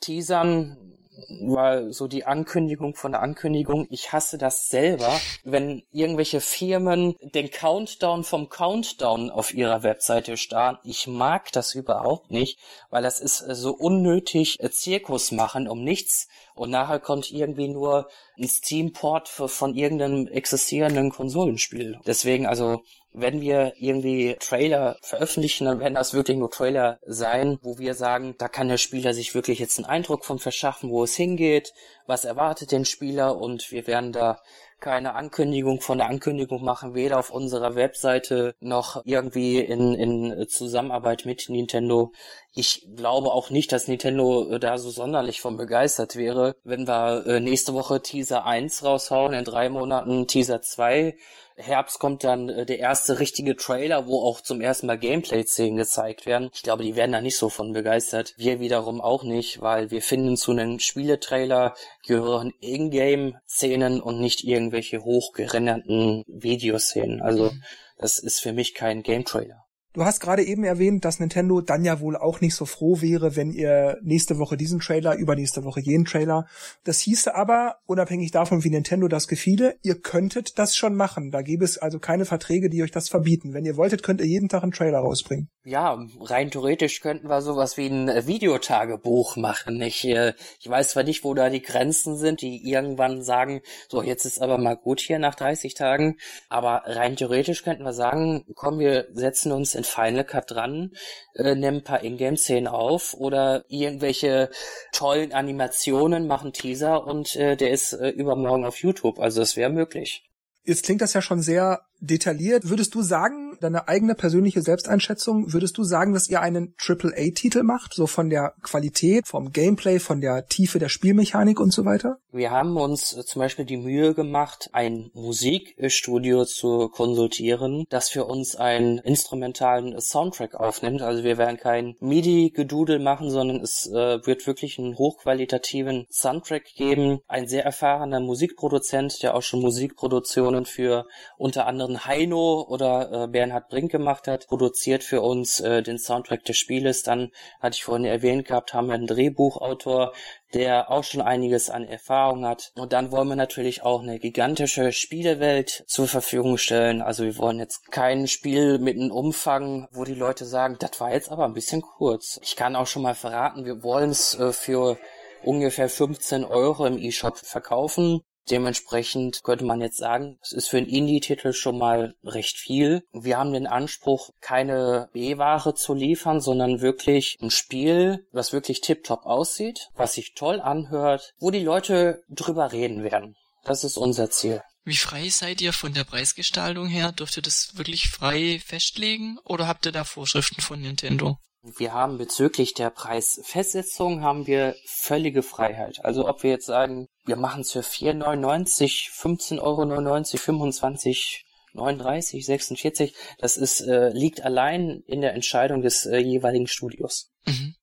S3: Teasern weil so die Ankündigung von der Ankündigung, ich hasse das selber, wenn irgendwelche Firmen den Countdown vom Countdown auf ihrer Webseite starten. Ich mag das überhaupt nicht, weil das ist so unnötig äh, Zirkus machen um nichts und nachher kommt irgendwie nur ein Steam-Port von irgendeinem existierenden Konsolenspiel. Deswegen also wenn wir irgendwie Trailer veröffentlichen, dann werden das wirklich nur Trailer sein, wo wir sagen, da kann der Spieler sich wirklich jetzt einen Eindruck von verschaffen, wo es hingeht, was erwartet den Spieler und wir werden da keine Ankündigung von der Ankündigung machen, weder auf unserer Webseite noch irgendwie in, in Zusammenarbeit mit Nintendo. Ich glaube auch nicht, dass Nintendo da so sonderlich von begeistert wäre, wenn wir äh, nächste Woche Teaser 1 raushauen, in drei Monaten Teaser 2 Herbst kommt dann äh, der erste richtige Trailer, wo auch zum ersten Mal Gameplay-Szenen gezeigt werden. Ich glaube, die werden da nicht so von begeistert. Wir wiederum auch nicht, weil wir finden zu einem Spieletrailer gehören Ingame-Szenen und nicht irgendwelche hochgerenderten Videoszenen. Also das ist für mich kein Game-Trailer.
S1: Du hast gerade eben erwähnt, dass Nintendo dann ja wohl auch nicht so froh wäre, wenn ihr nächste Woche diesen Trailer, übernächste Woche jenen Trailer. Das hieße aber, unabhängig davon, wie Nintendo das gefiele, ihr könntet das schon machen. Da gäbe es also keine Verträge, die euch das verbieten. Wenn ihr wolltet, könnt ihr jeden Tag einen Trailer rausbringen.
S3: Ja, rein theoretisch könnten wir sowas wie ein Videotagebuch machen. Ich, äh, ich weiß zwar nicht, wo da die Grenzen sind, die irgendwann sagen, so jetzt ist aber mal gut hier nach 30 Tagen, aber rein theoretisch könnten wir sagen, komm, wir setzen uns in Final Cut dran, äh, nehmen ein paar Ingame-Szenen auf oder irgendwelche tollen Animationen, machen Teaser und äh, der ist äh, übermorgen auf YouTube. Also es wäre möglich.
S1: Jetzt klingt das ja schon sehr detailliert. Würdest du sagen, deine eigene persönliche Selbsteinschätzung, würdest du sagen, dass ihr einen AAA-Titel macht, so von der Qualität, vom Gameplay, von der Tiefe der Spielmechanik und so weiter?
S3: Wir haben uns äh, zum Beispiel die Mühe gemacht, ein Musikstudio zu konsultieren, das für uns einen instrumentalen Soundtrack aufnimmt. Also wir werden kein MIDI-Gedudel machen, sondern es äh, wird wirklich einen hochqualitativen Soundtrack geben. Ein sehr erfahrener Musikproduzent, der auch schon Musikproduktionen für unter anderem anderen Heino oder äh, Bernhard Brink gemacht hat, produziert für uns äh, den Soundtrack des Spieles. Dann hatte ich vorhin erwähnt gehabt, haben wir einen Drehbuchautor, der auch schon einiges an Erfahrung hat. Und dann wollen wir natürlich auch eine gigantische Spielewelt zur Verfügung stellen. Also wir wollen jetzt kein Spiel mit einem Umfang, wo die Leute sagen, das war jetzt aber ein bisschen kurz. Ich kann auch schon mal verraten, wir wollen es äh, für ungefähr 15 Euro im E-Shop verkaufen. Dementsprechend könnte man jetzt sagen, es ist für einen Indie-Titel schon mal recht viel. Wir haben den Anspruch, keine B-Ware zu liefern, sondern wirklich ein Spiel, was wirklich tiptop aussieht, was sich toll anhört, wo die Leute drüber reden werden. Das ist unser Ziel.
S2: Wie frei seid ihr von der Preisgestaltung her? Dürft ihr das wirklich frei festlegen oder habt ihr da Vorschriften von Nintendo?
S3: Wir haben bezüglich der Preisfestsetzung haben wir völlige Freiheit. Also ob wir jetzt sagen, wir machen es für 4,99, 15,99 Euro, 25, 39, 46, das ist, äh, liegt allein in der Entscheidung des äh, jeweiligen Studios. Mhm.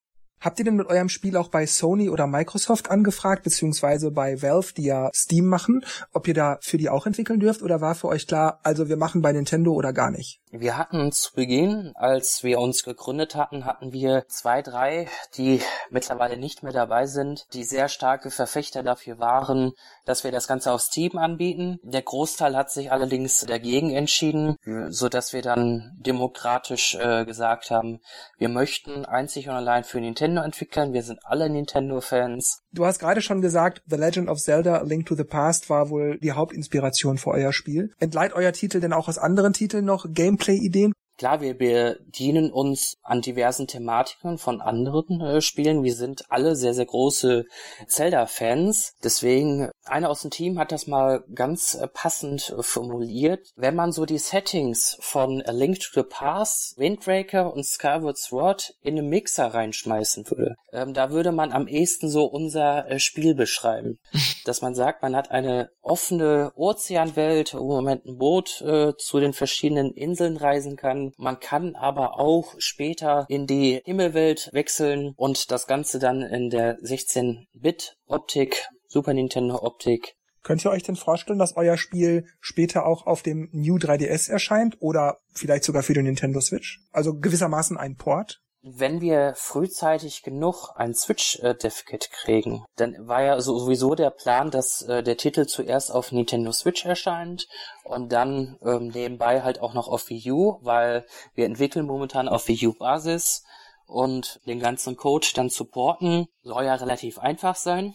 S1: Habt ihr denn mit eurem Spiel auch bei Sony oder Microsoft angefragt, beziehungsweise bei Valve, die ja Steam machen, ob ihr da für die auch entwickeln dürft oder war für euch klar, also wir machen bei Nintendo oder gar nicht?
S3: Wir hatten zu Beginn, als wir uns gegründet hatten, hatten wir zwei, drei, die mittlerweile nicht mehr dabei sind, die sehr starke Verfechter dafür waren, dass wir das Ganze auf Steam anbieten. Der Großteil hat sich allerdings dagegen entschieden, so dass wir dann demokratisch äh, gesagt haben, wir möchten einzig und allein für Nintendo Nintendo entwickeln. Wir sind alle Nintendo-Fans.
S1: Du hast gerade schon gesagt, The Legend of Zelda A Link to the Past war wohl die Hauptinspiration für euer Spiel. Entleiht euer Titel denn auch aus anderen Titeln noch Gameplay-Ideen?
S3: Klar, wir bedienen uns an diversen Thematiken von anderen äh, Spielen. Wir sind alle sehr, sehr große Zelda-Fans. Deswegen, einer aus dem Team hat das mal ganz äh, passend äh, formuliert. Wenn man so die Settings von A Link to the Past, Windbreaker und Skyward Sword in einen Mixer reinschmeißen würde, ähm, da würde man am ehesten so unser äh, Spiel beschreiben. Dass man sagt, man hat eine offene Ozeanwelt, wo man mit einem Boot äh, zu den verschiedenen Inseln reisen kann man kann aber auch später in die Himmelwelt wechseln und das Ganze dann in der 16-Bit-Optik, Super Nintendo-Optik
S1: Könnt ihr euch denn vorstellen, dass euer Spiel später auch auf dem New 3DS erscheint oder vielleicht sogar für den Nintendo Switch? Also gewissermaßen ein Port?
S3: Wenn wir frühzeitig genug ein Switch-Dev-Kit kriegen, dann war ja sowieso der Plan, dass äh, der Titel zuerst auf Nintendo Switch erscheint und dann ähm, nebenbei halt auch noch auf Wii U, weil wir entwickeln momentan auf Wii U-Basis und den ganzen Code dann supporten. Soll ja relativ einfach sein.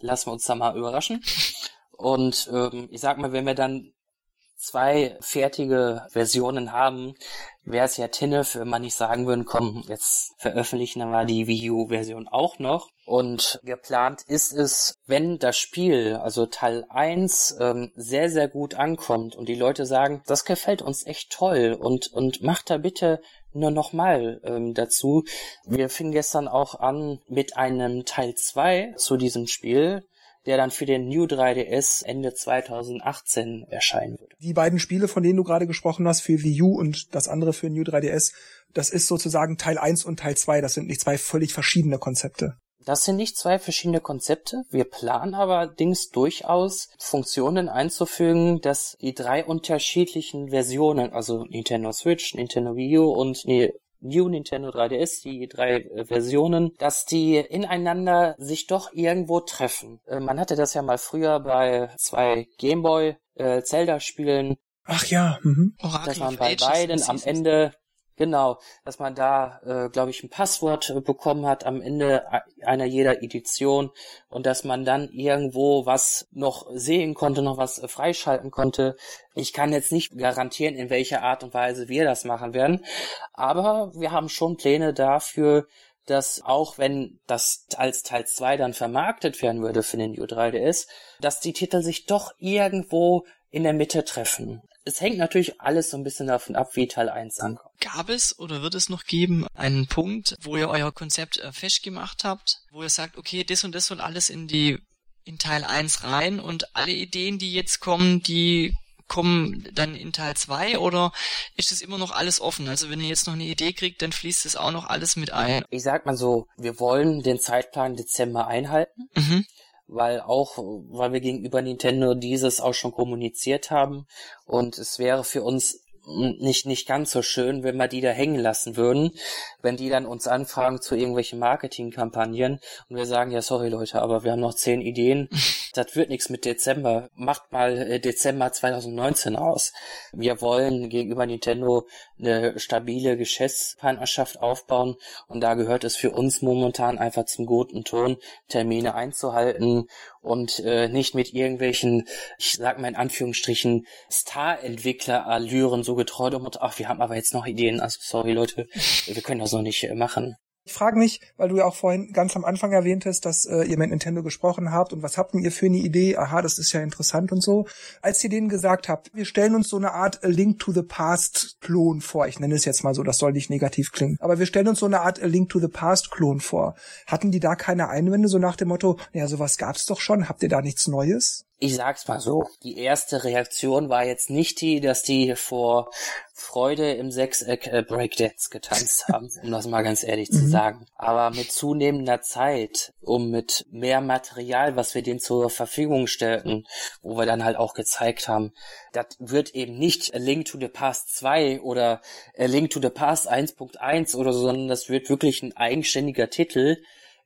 S3: Lassen wir uns da mal überraschen. Und ähm, ich sag mal, wenn wir dann zwei fertige Versionen haben, wäre es ja Tinnef, wenn man nicht sagen würden, komm, jetzt veröffentlichen wir die Wii U-Version auch noch. Und geplant ist es, wenn das Spiel, also Teil 1, ähm, sehr, sehr gut ankommt und die Leute sagen, das gefällt uns echt toll und, und macht da bitte nur nochmal ähm, dazu. Wir fingen gestern auch an mit einem Teil 2 zu diesem Spiel der dann für den New 3DS Ende 2018 erscheinen würde.
S1: Die beiden Spiele, von denen du gerade gesprochen hast, für Wii U und das andere für New 3DS, das ist sozusagen Teil 1 und Teil 2. Das sind nicht zwei völlig verschiedene Konzepte.
S3: Das sind nicht zwei verschiedene Konzepte. Wir planen allerdings durchaus Funktionen einzufügen, dass die drei unterschiedlichen Versionen, also Nintendo Switch, Nintendo Wii U und New Nintendo 3DS, die drei äh, Versionen, dass die ineinander sich doch irgendwo treffen. Äh, man hatte das ja mal früher bei zwei Gameboy äh, Zelda-Spielen.
S1: Ach ja, mhm.
S3: dass man bei beiden am Ende Genau, dass man da, äh, glaube ich, ein Passwort äh, bekommen hat am Ende einer jeder Edition und dass man dann irgendwo was noch sehen konnte, noch was äh, freischalten konnte. Ich kann jetzt nicht garantieren, in welcher Art und Weise wir das machen werden, aber wir haben schon Pläne dafür, dass auch wenn das als Teil 2 dann vermarktet werden würde für den U3DS, dass die Titel sich doch irgendwo in der Mitte treffen es hängt natürlich alles so ein bisschen davon ab, wie Teil 1 ankommt.
S2: Gab es oder wird es noch geben einen Punkt, wo ihr euer Konzept äh, festgemacht habt, wo ihr sagt, okay, das und das soll alles in die in Teil 1 rein und alle Ideen, die jetzt kommen, die kommen dann in Teil 2 oder ist es immer noch alles offen? Also wenn ihr jetzt noch eine Idee kriegt, dann fließt es auch noch alles mit ein.
S3: Ich sag mal so, wir wollen den Zeitplan Dezember einhalten. Mhm weil auch, weil wir gegenüber Nintendo dieses auch schon kommuniziert haben. Und es wäre für uns nicht, nicht ganz so schön, wenn wir die da hängen lassen würden, wenn die dann uns anfragen zu irgendwelchen Marketingkampagnen und wir sagen, ja, sorry Leute, aber wir haben noch zehn Ideen, das wird nichts mit Dezember, macht mal äh, Dezember 2019 aus. Wir wollen gegenüber Nintendo eine stabile Geschäftspartnerschaft aufbauen und da gehört es für uns momentan einfach zum guten Ton, Termine einzuhalten und äh, nicht mit irgendwelchen, ich sag mal in Anführungsstrichen, Star-Entwickler-Allüren so getreu und ach, wir haben aber jetzt noch Ideen, also sorry Leute, wir können das noch nicht äh, machen.
S1: Ich frage mich, weil du ja auch vorhin ganz am Anfang erwähntest, dass äh, ihr mit Nintendo gesprochen habt und was habt ihr für eine Idee? Aha, das ist ja interessant und so. Als ihr denen gesagt habt, wir stellen uns so eine Art A Link to the Past Klon vor. Ich nenne es jetzt mal so, das soll nicht negativ klingen. Aber wir stellen uns so eine Art A Link to the Past Klon vor. Hatten die da keine Einwände so nach dem Motto, ja, sowas gab's doch schon, habt ihr da nichts Neues?
S3: Ich sag's mal so, die erste Reaktion war jetzt nicht die, dass die vor Freude im Sechseck äh, Breakdance getanzt haben, um das mal ganz ehrlich zu mhm. sagen. Aber mit zunehmender Zeit, um mit mehr Material, was wir denen zur Verfügung stellten, wo wir dann halt auch gezeigt haben, das wird eben nicht A Link to the Past 2 oder A Link to the Past 1.1 oder so, sondern das wird wirklich ein eigenständiger Titel,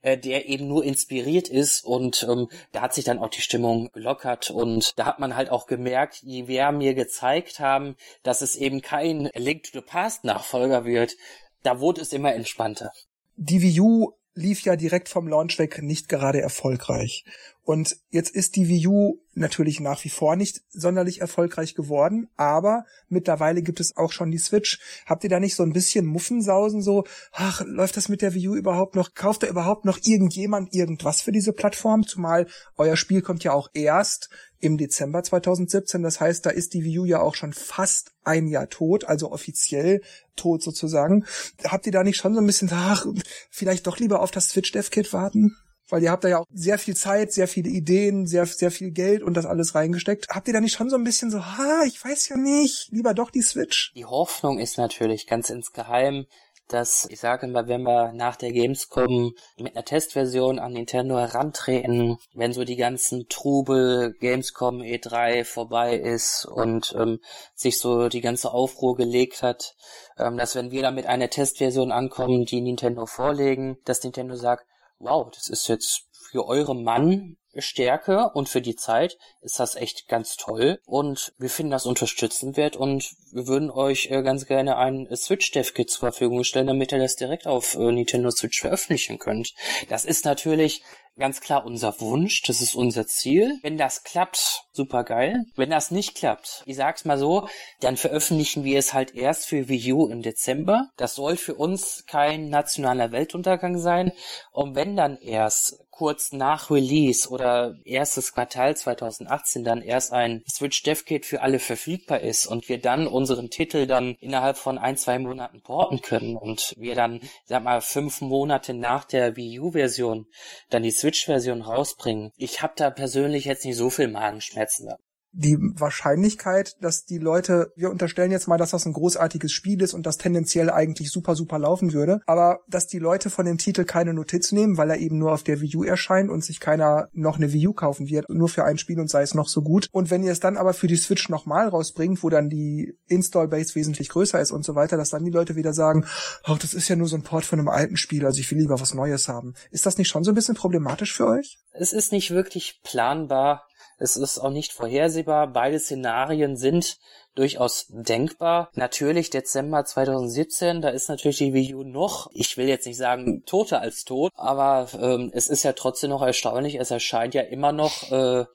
S3: äh, der eben nur inspiriert ist und ähm, da hat sich dann auch die Stimmung gelockert und da hat man halt auch gemerkt, je mehr mir gezeigt haben, dass es eben kein Link to the Past Nachfolger wird, da wurde es immer entspannter.
S1: Die Wii U lief ja direkt vom Launch weg nicht gerade erfolgreich. Und jetzt ist die Wii U natürlich nach wie vor nicht sonderlich erfolgreich geworden, aber mittlerweile gibt es auch schon die Switch. Habt ihr da nicht so ein bisschen Muffensausen so, ach, läuft das mit der Wii U überhaupt noch? Kauft da überhaupt noch irgendjemand irgendwas für diese Plattform? Zumal euer Spiel kommt ja auch erst im Dezember 2017. Das heißt, da ist die Wii U ja auch schon fast ein Jahr tot, also offiziell tot sozusagen. Habt ihr da nicht schon so ein bisschen, ach, vielleicht doch lieber auf das Switch Dev Kit warten? Weil ihr habt da ja auch sehr viel Zeit, sehr viele Ideen, sehr, sehr viel Geld und das alles reingesteckt. Habt ihr da nicht schon so ein bisschen so, ha, ich weiß ja nicht, lieber doch die Switch?
S3: Die Hoffnung ist natürlich ganz insgeheim, dass, ich sage mal, wenn wir nach der Gamescom mit einer Testversion an Nintendo herantreten, wenn so die ganzen Trubel Gamescom E3 vorbei ist und ähm, sich so die ganze Aufruhr gelegt hat, ähm, dass wenn wir dann mit einer Testversion ankommen, die Nintendo vorlegen, dass Nintendo sagt, wow, das ist jetzt für eure Mann Stärke und für die Zeit ist das echt ganz toll und wir finden das unterstützenswert und wir würden euch äh, ganz gerne ein Switch Dev Kit zur Verfügung stellen, damit ihr das direkt auf äh, Nintendo Switch veröffentlichen könnt. Das ist natürlich ganz klar unser Wunsch, das ist unser Ziel. Wenn das klappt, super geil. Wenn das nicht klappt, ich sag's mal so, dann veröffentlichen wir es halt erst für Wii U im Dezember. Das soll für uns kein nationaler Weltuntergang sein. Und wenn dann erst kurz nach Release oder erstes Quartal 2018 dann erst ein Switch Dev Kit für alle verfügbar ist und wir dann unseren Titel dann innerhalb von ein, zwei Monaten porten können und wir dann, sag mal, fünf Monate nach der Wii U Version dann die Switch Version rausbringen. Ich habe da persönlich jetzt nicht so viel Magenschmerzen
S1: die Wahrscheinlichkeit, dass die Leute, wir unterstellen jetzt mal, dass das ein großartiges Spiel ist und das tendenziell eigentlich super, super laufen würde, aber dass die Leute von dem Titel keine Notiz nehmen, weil er eben nur auf der Wii U erscheint und sich keiner noch eine Wii U kaufen wird, nur für ein Spiel und sei es noch so gut. Und wenn ihr es dann aber für die Switch nochmal rausbringt, wo dann die Install-Base wesentlich größer ist und so weiter, dass dann die Leute wieder sagen, oh, das ist ja nur so ein Port von einem alten Spiel, also ich will lieber was Neues haben. Ist das nicht schon so ein bisschen problematisch für euch?
S3: Es ist nicht wirklich planbar, es ist auch nicht vorhersehbar. Beide Szenarien sind durchaus denkbar. Natürlich Dezember 2017, da ist natürlich die Wii U noch, ich will jetzt nicht sagen toter als tot, aber ähm, es ist ja trotzdem noch erstaunlich, es erscheint ja immer noch äh,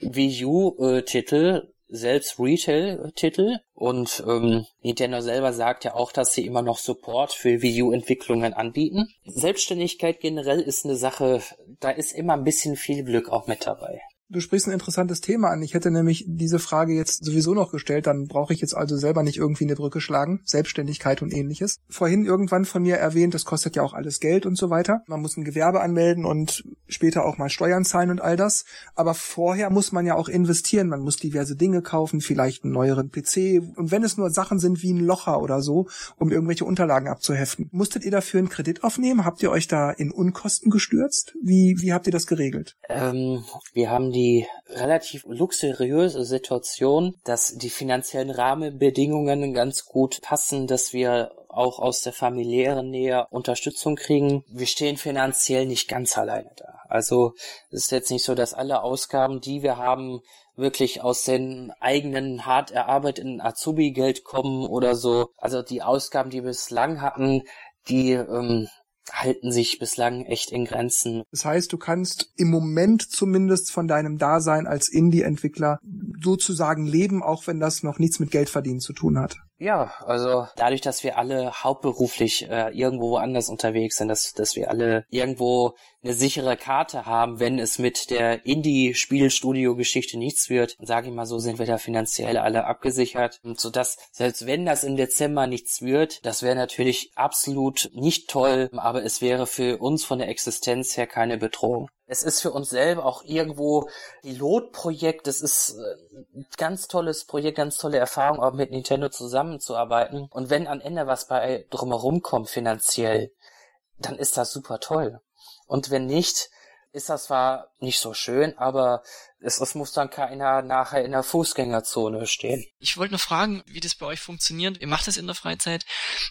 S3: Wii U-Titel, äh, selbst Retail-Titel und ähm, Nintendo selber sagt ja auch, dass sie immer noch Support für Wii U-Entwicklungen anbieten. Selbstständigkeit generell ist eine Sache, da ist immer ein bisschen viel Glück auch mit dabei.
S1: Du sprichst ein interessantes Thema an. Ich hätte nämlich diese Frage jetzt sowieso noch gestellt, dann brauche ich jetzt also selber nicht irgendwie eine Brücke schlagen. Selbstständigkeit und ähnliches. Vorhin irgendwann von mir erwähnt, das kostet ja auch alles Geld und so weiter. Man muss ein Gewerbe anmelden und später auch mal Steuern zahlen und all das. Aber vorher muss man ja auch investieren. Man muss diverse Dinge kaufen, vielleicht einen neueren PC. Und wenn es nur Sachen sind wie ein Locher oder so, um irgendwelche Unterlagen abzuheften. Musstet ihr dafür einen Kredit aufnehmen? Habt ihr euch da in Unkosten gestürzt? Wie, wie habt ihr das geregelt?
S3: Ähm, wir haben die relativ luxuriöse Situation, dass die finanziellen Rahmenbedingungen ganz gut passen, dass wir auch aus der familiären Nähe Unterstützung kriegen. Wir stehen finanziell nicht ganz alleine da. Also es ist jetzt nicht so, dass alle Ausgaben, die wir haben, wirklich aus den eigenen hart erarbeiteten Azubi-Geld kommen oder so. Also die Ausgaben, die wir bislang hatten, die ähm, halten sich bislang echt in Grenzen.
S1: Das heißt, du kannst im Moment zumindest von deinem Dasein als Indie-Entwickler sozusagen leben, auch wenn das noch nichts mit Geldverdienen zu tun hat.
S3: Ja, also dadurch, dass wir alle hauptberuflich äh, irgendwo woanders unterwegs sind, dass, dass wir alle irgendwo eine sichere Karte haben, wenn es mit der Indie-Spielstudio-Geschichte nichts wird, sage ich mal so, sind wir da finanziell alle abgesichert. Und so dass, selbst wenn das im Dezember nichts wird, das wäre natürlich absolut nicht toll, aber es wäre für uns von der Existenz her keine Bedrohung. Es ist für uns selber auch irgendwo Pilotprojekt. Es ist äh, ein ganz tolles Projekt, ganz tolle Erfahrung, auch mit Nintendo zusammenzuarbeiten. Und wenn am Ende was bei drumherum kommt finanziell, dann ist das super toll. Und wenn nicht, ist das zwar nicht so schön, aber es, es muss dann keiner nachher in der Fußgängerzone stehen.
S2: Ich wollte nur fragen, wie das bei euch funktioniert. Ihr macht das in der Freizeit.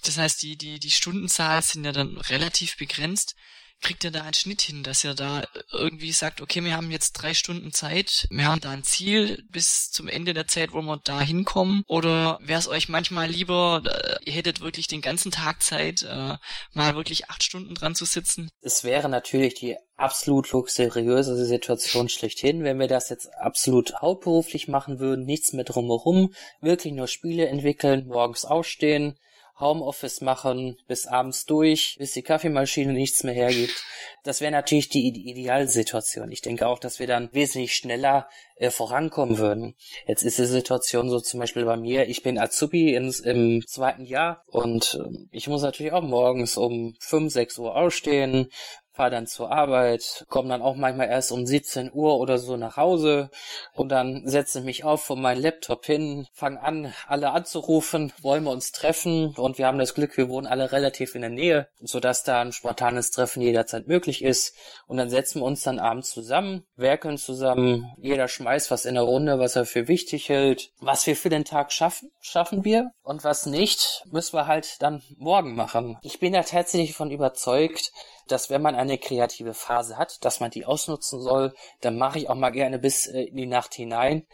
S2: Das heißt, die, die, die Stundenzahl sind ja dann relativ begrenzt. Kriegt ihr da einen Schnitt hin, dass ihr da irgendwie sagt, okay, wir haben jetzt drei Stunden Zeit, wir haben da ein Ziel bis zum Ende der Zeit, wo wir da hinkommen? Oder wäre es euch manchmal lieber, äh, ihr hättet wirklich den ganzen Tag Zeit, äh, mal wirklich acht Stunden dran zu sitzen?
S3: Es wäre natürlich die absolut luxuriöse Situation schlechthin, wenn wir das jetzt absolut hauptberuflich machen würden, nichts mehr drumherum, wirklich nur Spiele entwickeln, morgens aufstehen, Homeoffice machen bis abends durch, bis die Kaffeemaschine nichts mehr hergibt. Das wäre natürlich die Idealsituation. Ich denke auch, dass wir dann wesentlich schneller äh, vorankommen würden. Jetzt ist die Situation so zum Beispiel bei mir, ich bin Azubi ins, im zweiten Jahr und äh, ich muss natürlich auch morgens um 5, 6 Uhr aufstehen, fahre dann zur Arbeit, komme dann auch manchmal erst um 17 Uhr oder so nach Hause und dann setze mich auf von meinem Laptop hin, fange an, alle anzurufen, wollen wir uns treffen und wir haben das Glück, wir wohnen alle relativ in der Nähe, sodass da ein spontanes Treffen jederzeit möglich ist und dann setzen wir uns dann abends zusammen, werkeln zusammen, jeder schmeißt was in der Runde, was er für wichtig hält, was wir für den Tag schaffen, schaffen wir und was nicht, müssen wir halt dann morgen machen. Ich bin da tatsächlich davon überzeugt, dass wenn man eine kreative Phase hat, dass man die ausnutzen soll, dann mache ich auch mal gerne bis äh, in die Nacht hinein.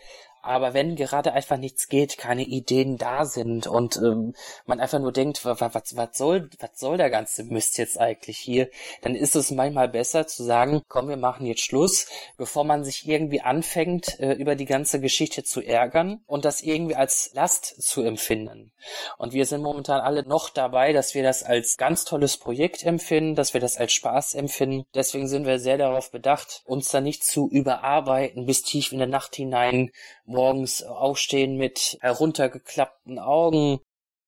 S3: Aber wenn gerade einfach nichts geht, keine Ideen da sind und ähm, man einfach nur denkt, was, was, soll, was soll der ganze Mist jetzt eigentlich hier, dann ist es manchmal besser zu sagen, komm, wir machen jetzt Schluss, bevor man sich irgendwie anfängt, äh, über die ganze Geschichte zu ärgern und das irgendwie als Last zu empfinden. Und wir sind momentan alle noch dabei, dass wir das als ganz tolles Projekt empfinden, dass wir das als Spaß empfinden. Deswegen sind wir sehr darauf bedacht, uns da nicht zu überarbeiten bis tief in der Nacht hinein morgens aufstehen mit heruntergeklappten Augen.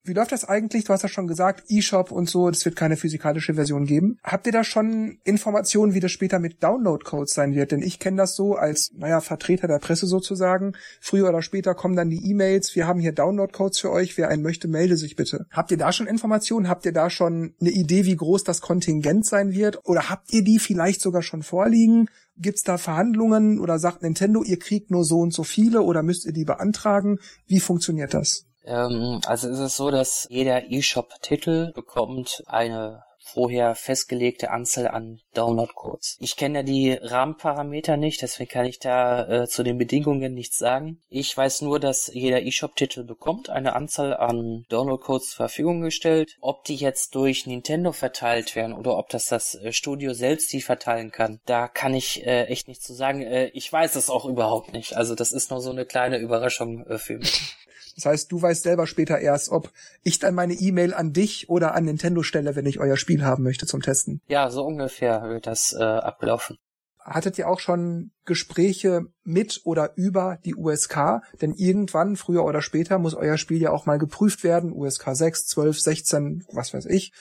S1: Wie läuft das eigentlich? Du hast ja schon gesagt, eShop und so, es wird keine physikalische Version geben. Habt ihr da schon Informationen, wie das später mit Download-Codes sein wird? Denn ich kenne das so als, naja, Vertreter der Presse sozusagen. Früher oder später kommen dann die E-Mails, wir haben hier Download-Codes für euch, wer einen möchte, melde sich bitte. Habt ihr da schon Informationen? Habt ihr da schon eine Idee, wie groß das Kontingent sein wird? Oder habt ihr die vielleicht sogar schon vorliegen? Gibt's da Verhandlungen oder sagt Nintendo, ihr kriegt nur so und so viele oder müsst ihr die beantragen? Wie funktioniert das?
S3: Ähm, also ist es so, dass jeder eShop-Titel bekommt eine vorher festgelegte Anzahl an Download-Codes. Ich kenne ja die Rahmenparameter nicht, deswegen kann ich da äh, zu den Bedingungen nichts sagen. Ich weiß nur, dass jeder eShop-Titel bekommt eine Anzahl an Download-Codes zur Verfügung gestellt. Ob die jetzt durch Nintendo verteilt werden oder ob das das äh, Studio selbst die verteilen kann, da kann ich äh, echt nichts zu sagen. Äh, ich weiß es auch überhaupt nicht. Also das ist nur so eine kleine Überraschung äh, für mich.
S1: Das heißt, du weißt selber später erst, ob ich dann meine E-Mail an dich oder an Nintendo stelle, wenn ich euer Spiel haben möchte zum Testen.
S3: Ja, so ungefähr wird das äh, ablaufen.
S1: Hattet ihr auch schon Gespräche mit oder über die USK? Denn irgendwann, früher oder später, muss euer Spiel ja auch mal geprüft werden. USK 6, 12, 16, was weiß ich.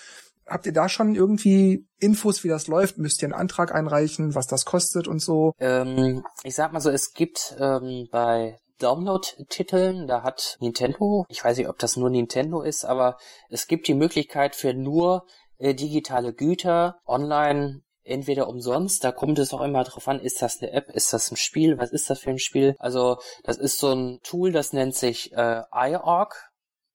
S1: Habt ihr da schon irgendwie Infos, wie das läuft? Müsst ihr einen Antrag einreichen, was das kostet und so?
S3: Ähm, ich sag mal so, es gibt ähm, bei Download-Titeln, da hat Nintendo, ich weiß nicht, ob das nur Nintendo ist, aber es gibt die Möglichkeit für nur äh, digitale Güter online entweder umsonst, da kommt es auch immer drauf an, ist das eine App, ist das ein Spiel, was ist das für ein Spiel? Also das ist so ein Tool, das nennt sich äh, iOrg.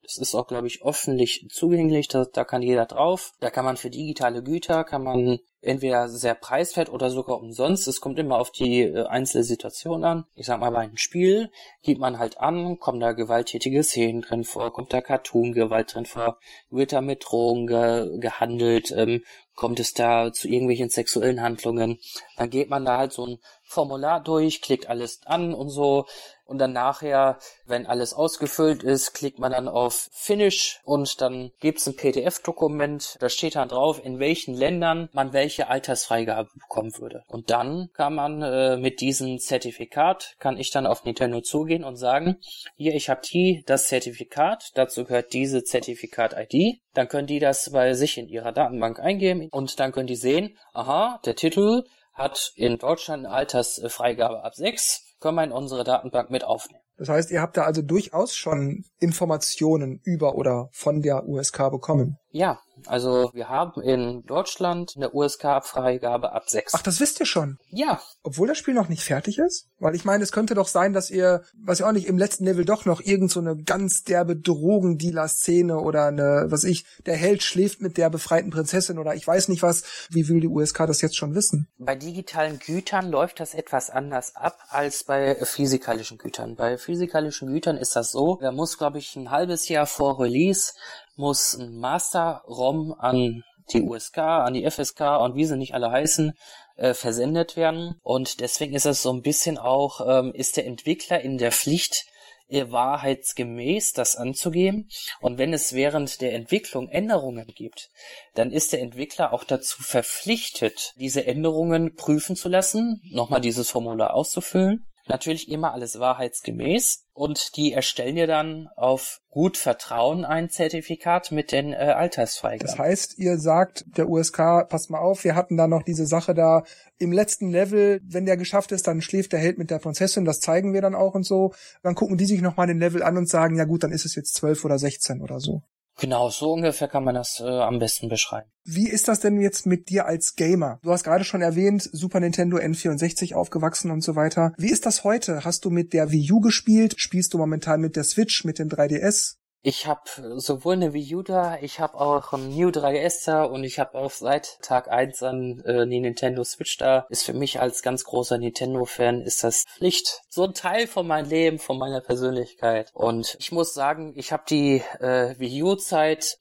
S3: Das ist auch, glaube ich, öffentlich zugänglich, da, da kann jeder drauf. Da kann man für digitale Güter, kann man entweder sehr preiswert oder sogar umsonst. Es kommt immer auf die äh, einzelne Situation an. Ich sag mal, bei einem Spiel gibt man halt an, kommen da gewalttätige Szenen drin vor, kommt da Cartoon-Gewalt drin vor, wird da mit Drogen ge gehandelt, ähm, kommt es da zu irgendwelchen sexuellen Handlungen. Dann geht man da halt so ein Formular durch, klickt alles an und so. Und dann nachher, wenn alles ausgefüllt ist, klickt man dann auf Finish und dann gibt's ein PDF-Dokument. Da steht dann drauf, in welchen Ländern man welche Altersfreigabe bekommen würde. Und dann kann man äh, mit diesem Zertifikat, kann ich dann auf Nintendo zugehen und sagen, hier, ich habe die, das Zertifikat, dazu gehört diese Zertifikat-ID. Dann können die das bei sich in ihrer Datenbank eingeben und dann können die sehen, aha, der Titel hat in Deutschland eine Altersfreigabe ab 6 können wir in unsere Datenbank mit aufnehmen.
S1: Das heißt, ihr habt da also durchaus schon Informationen über oder von der USK bekommen.
S3: Ja, also wir haben in Deutschland eine USK-Freigabe ab 6.
S1: Ach, das wisst ihr schon?
S3: Ja.
S1: Obwohl das Spiel noch nicht fertig ist? Weil ich meine, es könnte doch sein, dass ihr, was ja auch nicht, im letzten Level doch noch irgend so eine ganz derbe Drogendealer-Szene oder eine, was ich, der Held schläft mit der befreiten Prinzessin oder ich weiß nicht was. Wie will die USK das jetzt schon wissen?
S3: Bei digitalen Gütern läuft das etwas anders ab als bei physikalischen Gütern. Bei physikalischen Gütern ist das so, da muss, glaube ich, ein halbes Jahr vor Release muss ein Master-ROM an die USK, an die FSK und wie sie nicht alle heißen, äh, versendet werden. Und deswegen ist es so ein bisschen auch, ähm, ist der Entwickler in der Pflicht, äh, wahrheitsgemäß das anzugeben. Und wenn es während der Entwicklung Änderungen gibt, dann ist der Entwickler auch dazu verpflichtet, diese Änderungen prüfen zu lassen, nochmal dieses Formular auszufüllen Natürlich immer alles wahrheitsgemäß und die erstellen dir dann auf gut Vertrauen ein Zertifikat mit den äh, Altersfreigaben.
S1: Das heißt, ihr sagt der USK, passt mal auf, wir hatten da noch diese Sache da im letzten Level, wenn der geschafft ist, dann schläft der Held mit der Prinzessin, das zeigen wir dann auch und so. Dann gucken die sich nochmal den Level an und sagen, ja gut, dann ist es jetzt zwölf oder sechzehn oder so.
S3: Genau, so ungefähr kann man das äh, am besten beschreiben.
S1: Wie ist das denn jetzt mit dir als Gamer? Du hast gerade schon erwähnt, Super Nintendo N64 aufgewachsen und so weiter. Wie ist das heute? Hast du mit der Wii U gespielt? Spielst du momentan mit der Switch, mit dem 3DS?
S3: Ich habe sowohl eine Wii U da, ich habe auch ein New 3DS da und ich habe auch seit Tag 1 an äh, die Nintendo Switch da. Ist für mich als ganz großer Nintendo-Fan ist das Pflicht. So ein Teil von meinem Leben, von meiner Persönlichkeit. Und ich muss sagen, ich habe die äh, Wii U-Zeit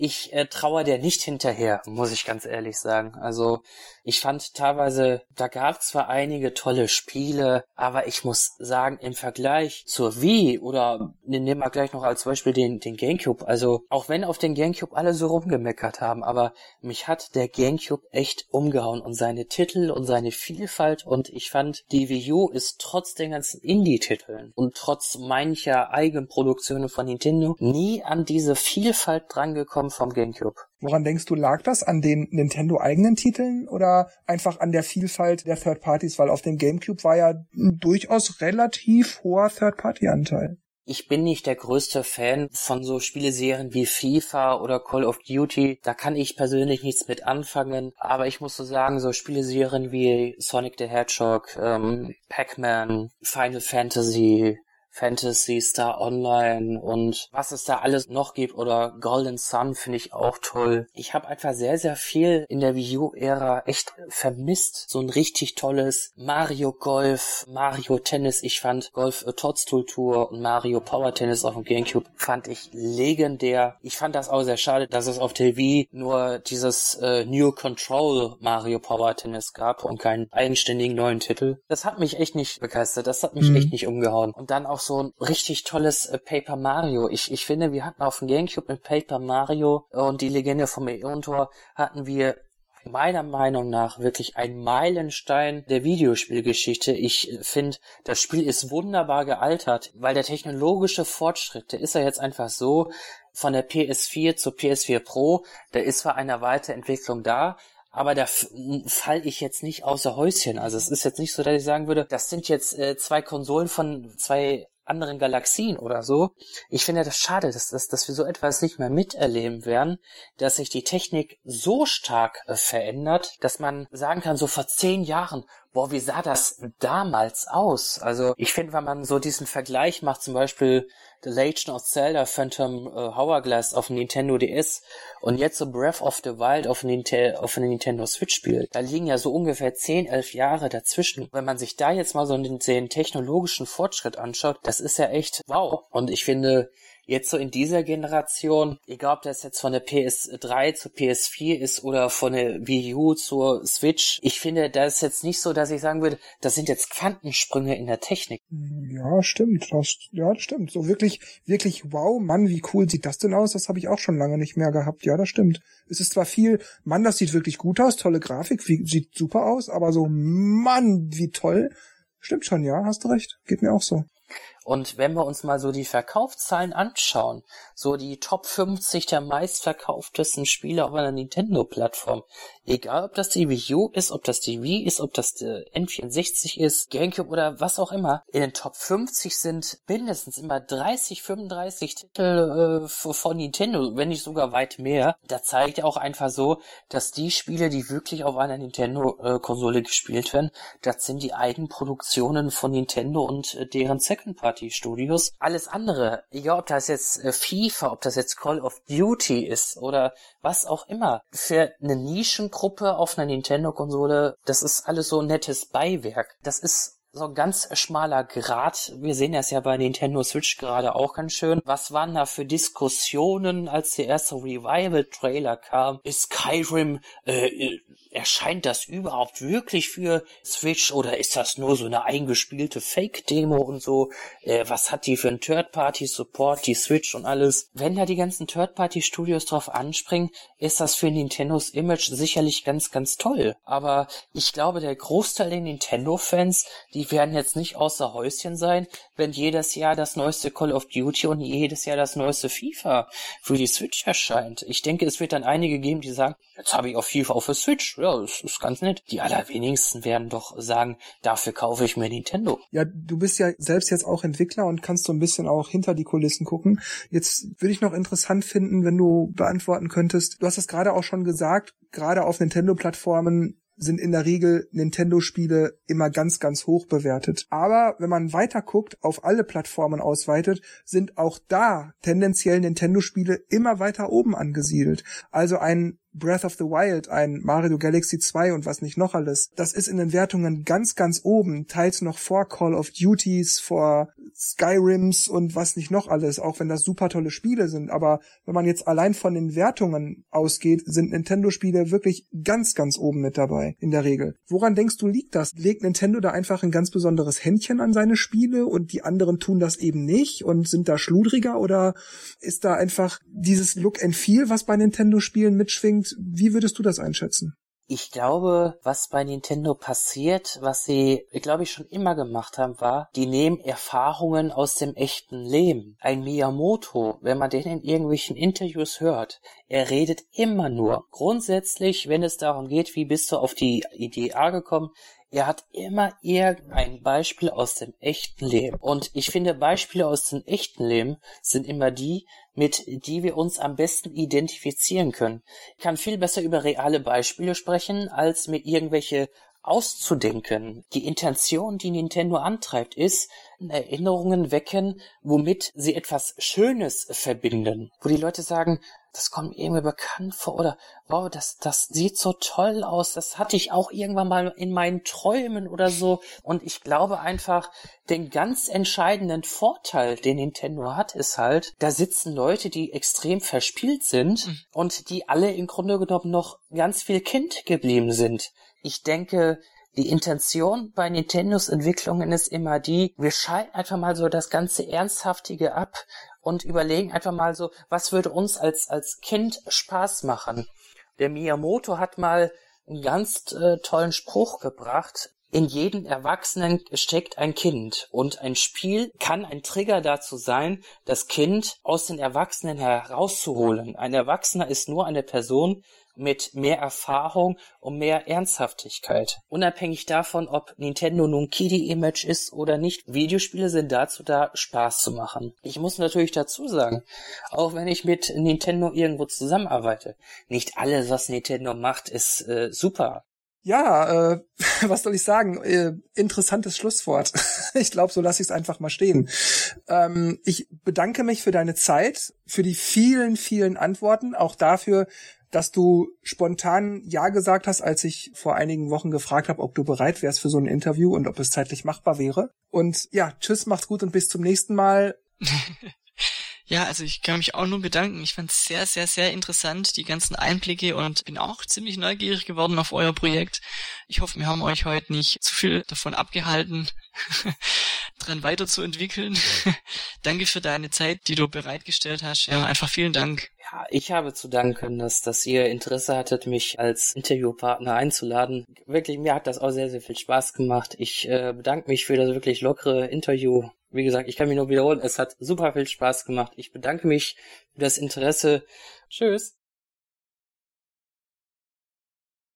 S3: ich äh, traue der nicht hinterher, muss ich ganz ehrlich sagen. Also ich fand teilweise, da gab zwar einige tolle Spiele, aber ich muss sagen, im Vergleich zur Wii oder nehmen wir gleich noch als Beispiel den, den Gamecube, also auch wenn auf den Gamecube alle so rumgemeckert haben, aber mich hat der Gamecube echt umgehauen und seine Titel und seine Vielfalt und ich fand, die Wii U ist trotz den ganzen Indie-Titeln und trotz mancher Eigenproduktionen von Nintendo nie an diese Vielfalt drangekommen vom Gamecube.
S1: Woran denkst du, lag das? An den Nintendo-eigenen Titeln oder einfach an der Vielfalt der Third Parties? Weil auf dem GameCube war ja ein durchaus relativ hoher Third-Party-Anteil.
S3: Ich bin nicht der größte Fan von so Spieleserien wie FIFA oder Call of Duty. Da kann ich persönlich nichts mit anfangen. Aber ich muss so sagen, so Spieleserien wie Sonic the Hedgehog, ähm, Pac-Man, Final Fantasy, Fantasy Star Online und was es da alles noch gibt oder Golden Sun finde ich auch toll. Ich habe einfach sehr, sehr viel in der Wii U-Ära echt vermisst. So ein richtig tolles Mario Golf, Mario Tennis. Ich fand Golf äh, Toadstool Tour und Mario Power Tennis auf dem Gamecube fand ich legendär. Ich fand das auch sehr schade, dass es auf der Wii nur dieses äh, New Control Mario Power Tennis gab und keinen eigenständigen neuen Titel. Das hat mich echt nicht begeistert. Das hat mich mhm. echt nicht umgehauen. Und dann auch auch so ein richtig tolles äh, Paper Mario. Ich, ich finde, wir hatten auf dem Gamecube mit Paper Mario und die Legende vom Eon-Tor hatten wir meiner Meinung nach wirklich ein Meilenstein der Videospielgeschichte. Ich finde, das Spiel ist wunderbar gealtert, weil der technologische Fortschritt, der ist ja jetzt einfach so, von der PS4 zur PS4 Pro, da ist zwar eine Weiterentwicklung da, aber da fall ich jetzt nicht außer Häuschen. Also es ist jetzt nicht so, dass ich sagen würde, das sind jetzt äh, zwei Konsolen von zwei anderen Galaxien oder so. Ich finde das schade, dass, dass, dass wir so etwas nicht mehr miterleben werden, dass sich die Technik so stark äh, verändert, dass man sagen kann, so vor zehn Jahren, boah, wie sah das damals aus? Also ich finde, wenn man so diesen Vergleich macht, zum Beispiel The Legend of Zelda Phantom äh, Hourglass auf Nintendo DS und jetzt so Breath of the Wild auf dem auf Nintendo Switch spielt, da liegen ja so ungefähr 10, 11 Jahre dazwischen. Wenn man sich da jetzt mal so den, den technologischen Fortschritt anschaut, das ist ja echt wow. Und ich finde, jetzt so in dieser Generation, egal ob das jetzt von der PS3 zur PS4 ist oder von der Wii U zur Switch, ich finde, da ist jetzt nicht so, dass ich sagen würde, das sind jetzt Quantensprünge in der Technik.
S1: Ja, stimmt. Das, ja, das stimmt. So wirklich, wirklich, wow, Mann, wie cool sieht das denn aus? Das habe ich auch schon lange nicht mehr gehabt. Ja, das stimmt. Es ist zwar viel, Mann, das sieht wirklich gut aus, tolle Grafik, wie, sieht super aus, aber so, Mann, wie toll. Stimmt schon, ja, hast du recht. Geht mir auch so.
S3: Und wenn wir uns mal so die Verkaufszahlen anschauen, so die Top 50 der meistverkauftesten Spiele auf einer Nintendo-Plattform, egal ob das die Wii U ist, ob das die Wii ist, ob das der N64 ist, GameCube oder was auch immer, in den Top 50 sind mindestens immer 30, 35 Titel äh, von Nintendo, wenn nicht sogar weit mehr. Da zeigt auch einfach so, dass die Spiele, die wirklich auf einer Nintendo-Konsole gespielt werden, das sind die Eigenproduktionen von Nintendo und äh, deren Second-Party-Studios. Alles andere, egal ob das jetzt äh, FIFA, ob das jetzt Call of Duty ist oder was auch immer, für eine Nischengruppe auf einer Nintendo-Konsole, das ist alles so nettes Beiwerk. Das ist so ein ganz schmaler Grad. Wir sehen das ja bei Nintendo Switch gerade auch ganz schön. Was waren da für Diskussionen, als der erste Revival-Trailer kam? Ist Skyrim, äh, erscheint das überhaupt wirklich für Switch oder ist das nur so eine eingespielte Fake-Demo und so? Äh, was hat die für einen Third-Party-Support, die Switch und alles? Wenn da die ganzen Third-Party-Studios drauf anspringen, ist das für Nintendos Image sicherlich ganz, ganz toll. Aber ich glaube, der Großteil der Nintendo-Fans, die die werden jetzt nicht außer Häuschen sein, wenn jedes Jahr das neueste Call of Duty und jedes Jahr das neueste FIFA für die Switch erscheint. Ich denke, es wird dann einige geben, die sagen, jetzt habe ich auch FIFA auf der Switch. Ja, das ist ganz nett. Die allerwenigsten werden doch sagen, dafür kaufe ich mir Nintendo.
S1: Ja, du bist ja selbst jetzt auch Entwickler und kannst so ein bisschen auch hinter die Kulissen gucken. Jetzt würde ich noch interessant finden, wenn du beantworten könntest. Du hast es gerade auch schon gesagt, gerade auf Nintendo-Plattformen sind in der Regel Nintendo-Spiele immer ganz, ganz hoch bewertet. Aber wenn man weiter guckt, auf alle Plattformen ausweitet, sind auch da tendenziell Nintendo-Spiele immer weiter oben angesiedelt. Also ein Breath of the Wild, ein Mario Galaxy 2 und was nicht noch alles. Das ist in den Wertungen ganz, ganz oben, teils noch vor Call of Duties, vor Skyrims und was nicht noch alles, auch wenn das super tolle Spiele sind. Aber wenn man jetzt allein von den Wertungen ausgeht, sind Nintendo-Spiele wirklich ganz, ganz oben mit dabei, in der Regel. Woran denkst du, liegt das? Legt Nintendo da einfach ein ganz besonderes Händchen an seine Spiele und die anderen tun das eben nicht und sind da schludriger oder ist da einfach dieses Look and Feel, was bei Nintendo-Spielen mitschwingt, unbedingt. Wie würdest du das einschätzen?
S3: Ich glaube, was bei Nintendo passiert, was sie, glaube ich, schon immer gemacht haben, war, die nehmen Erfahrungen aus dem echten Leben. Ein Miyamoto, wenn man den in irgendwelchen Interviews hört, er redet immer nur. Grundsätzlich, wenn es darum geht, wie bist du auf die Idee A gekommen, er hat immer irgendein Beispiel aus dem echten Leben. Und ich finde, Beispiele aus dem echten Leben sind immer die, mit die wir uns am besten identifizieren können. Ich kann viel besser über reale Beispiele sprechen, als mir irgendwelche auszudenken. Die Intention, die Nintendo antreibt, ist, Erinnerungen wecken, womit sie etwas Schönes verbinden. Wo die Leute sagen, das kommt irgendwie bekannt vor oder wow, das, das sieht so toll aus, das hatte ich auch irgendwann mal in meinen Träumen oder so. Und ich glaube einfach, den ganz entscheidenden Vorteil, den Nintendo hat, ist halt, da sitzen Leute, die extrem verspielt sind mhm. und die alle im Grunde genommen noch ganz viel Kind geblieben sind. Ich denke, die Intention bei Nintendos Entwicklungen ist immer die, wir schalten einfach mal so das ganze Ernsthaftige ab und überlegen einfach mal so, was würde uns als, als Kind Spaß machen. Der Miyamoto hat mal einen ganz äh, tollen Spruch gebracht. In jedem Erwachsenen steckt ein Kind und ein Spiel kann ein Trigger dazu sein, das Kind aus den Erwachsenen herauszuholen. Ein Erwachsener ist nur eine Person, mit mehr Erfahrung und mehr Ernsthaftigkeit. Unabhängig davon, ob Nintendo nun Kiddie-Image ist oder nicht, Videospiele sind dazu da, Spaß zu machen. Ich muss natürlich dazu sagen, auch wenn ich mit Nintendo irgendwo zusammenarbeite, nicht alles, was Nintendo macht, ist äh, super.
S1: Ja, äh, was soll ich sagen? Äh, interessantes Schlusswort. ich glaube, so lasse ich es einfach mal stehen. Ähm, ich bedanke mich für deine Zeit, für die vielen, vielen Antworten, auch dafür, dass du spontan Ja gesagt hast, als ich vor einigen Wochen gefragt habe, ob du bereit wärst für so ein Interview und ob es zeitlich machbar wäre. Und ja, tschüss, macht's gut und bis zum nächsten Mal.
S2: Ja, also ich kann mich auch nur bedanken. Ich fand es sehr, sehr, sehr interessant, die ganzen Einblicke und bin auch ziemlich neugierig geworden auf euer Projekt. Ich hoffe, wir haben euch heute nicht zu viel davon abgehalten, dran weiterzuentwickeln. Danke für deine Zeit, die du bereitgestellt hast. Ja, einfach vielen Dank.
S3: Ja, ich habe zu danken, dass, dass ihr Interesse hattet, mich als Interviewpartner einzuladen. Wirklich, mir hat das auch sehr, sehr viel Spaß gemacht. Ich äh, bedanke mich für das wirklich lockere Interview wie gesagt, ich kann mich nur wiederholen, es hat super viel Spaß gemacht. Ich bedanke mich für das Interesse. Tschüss.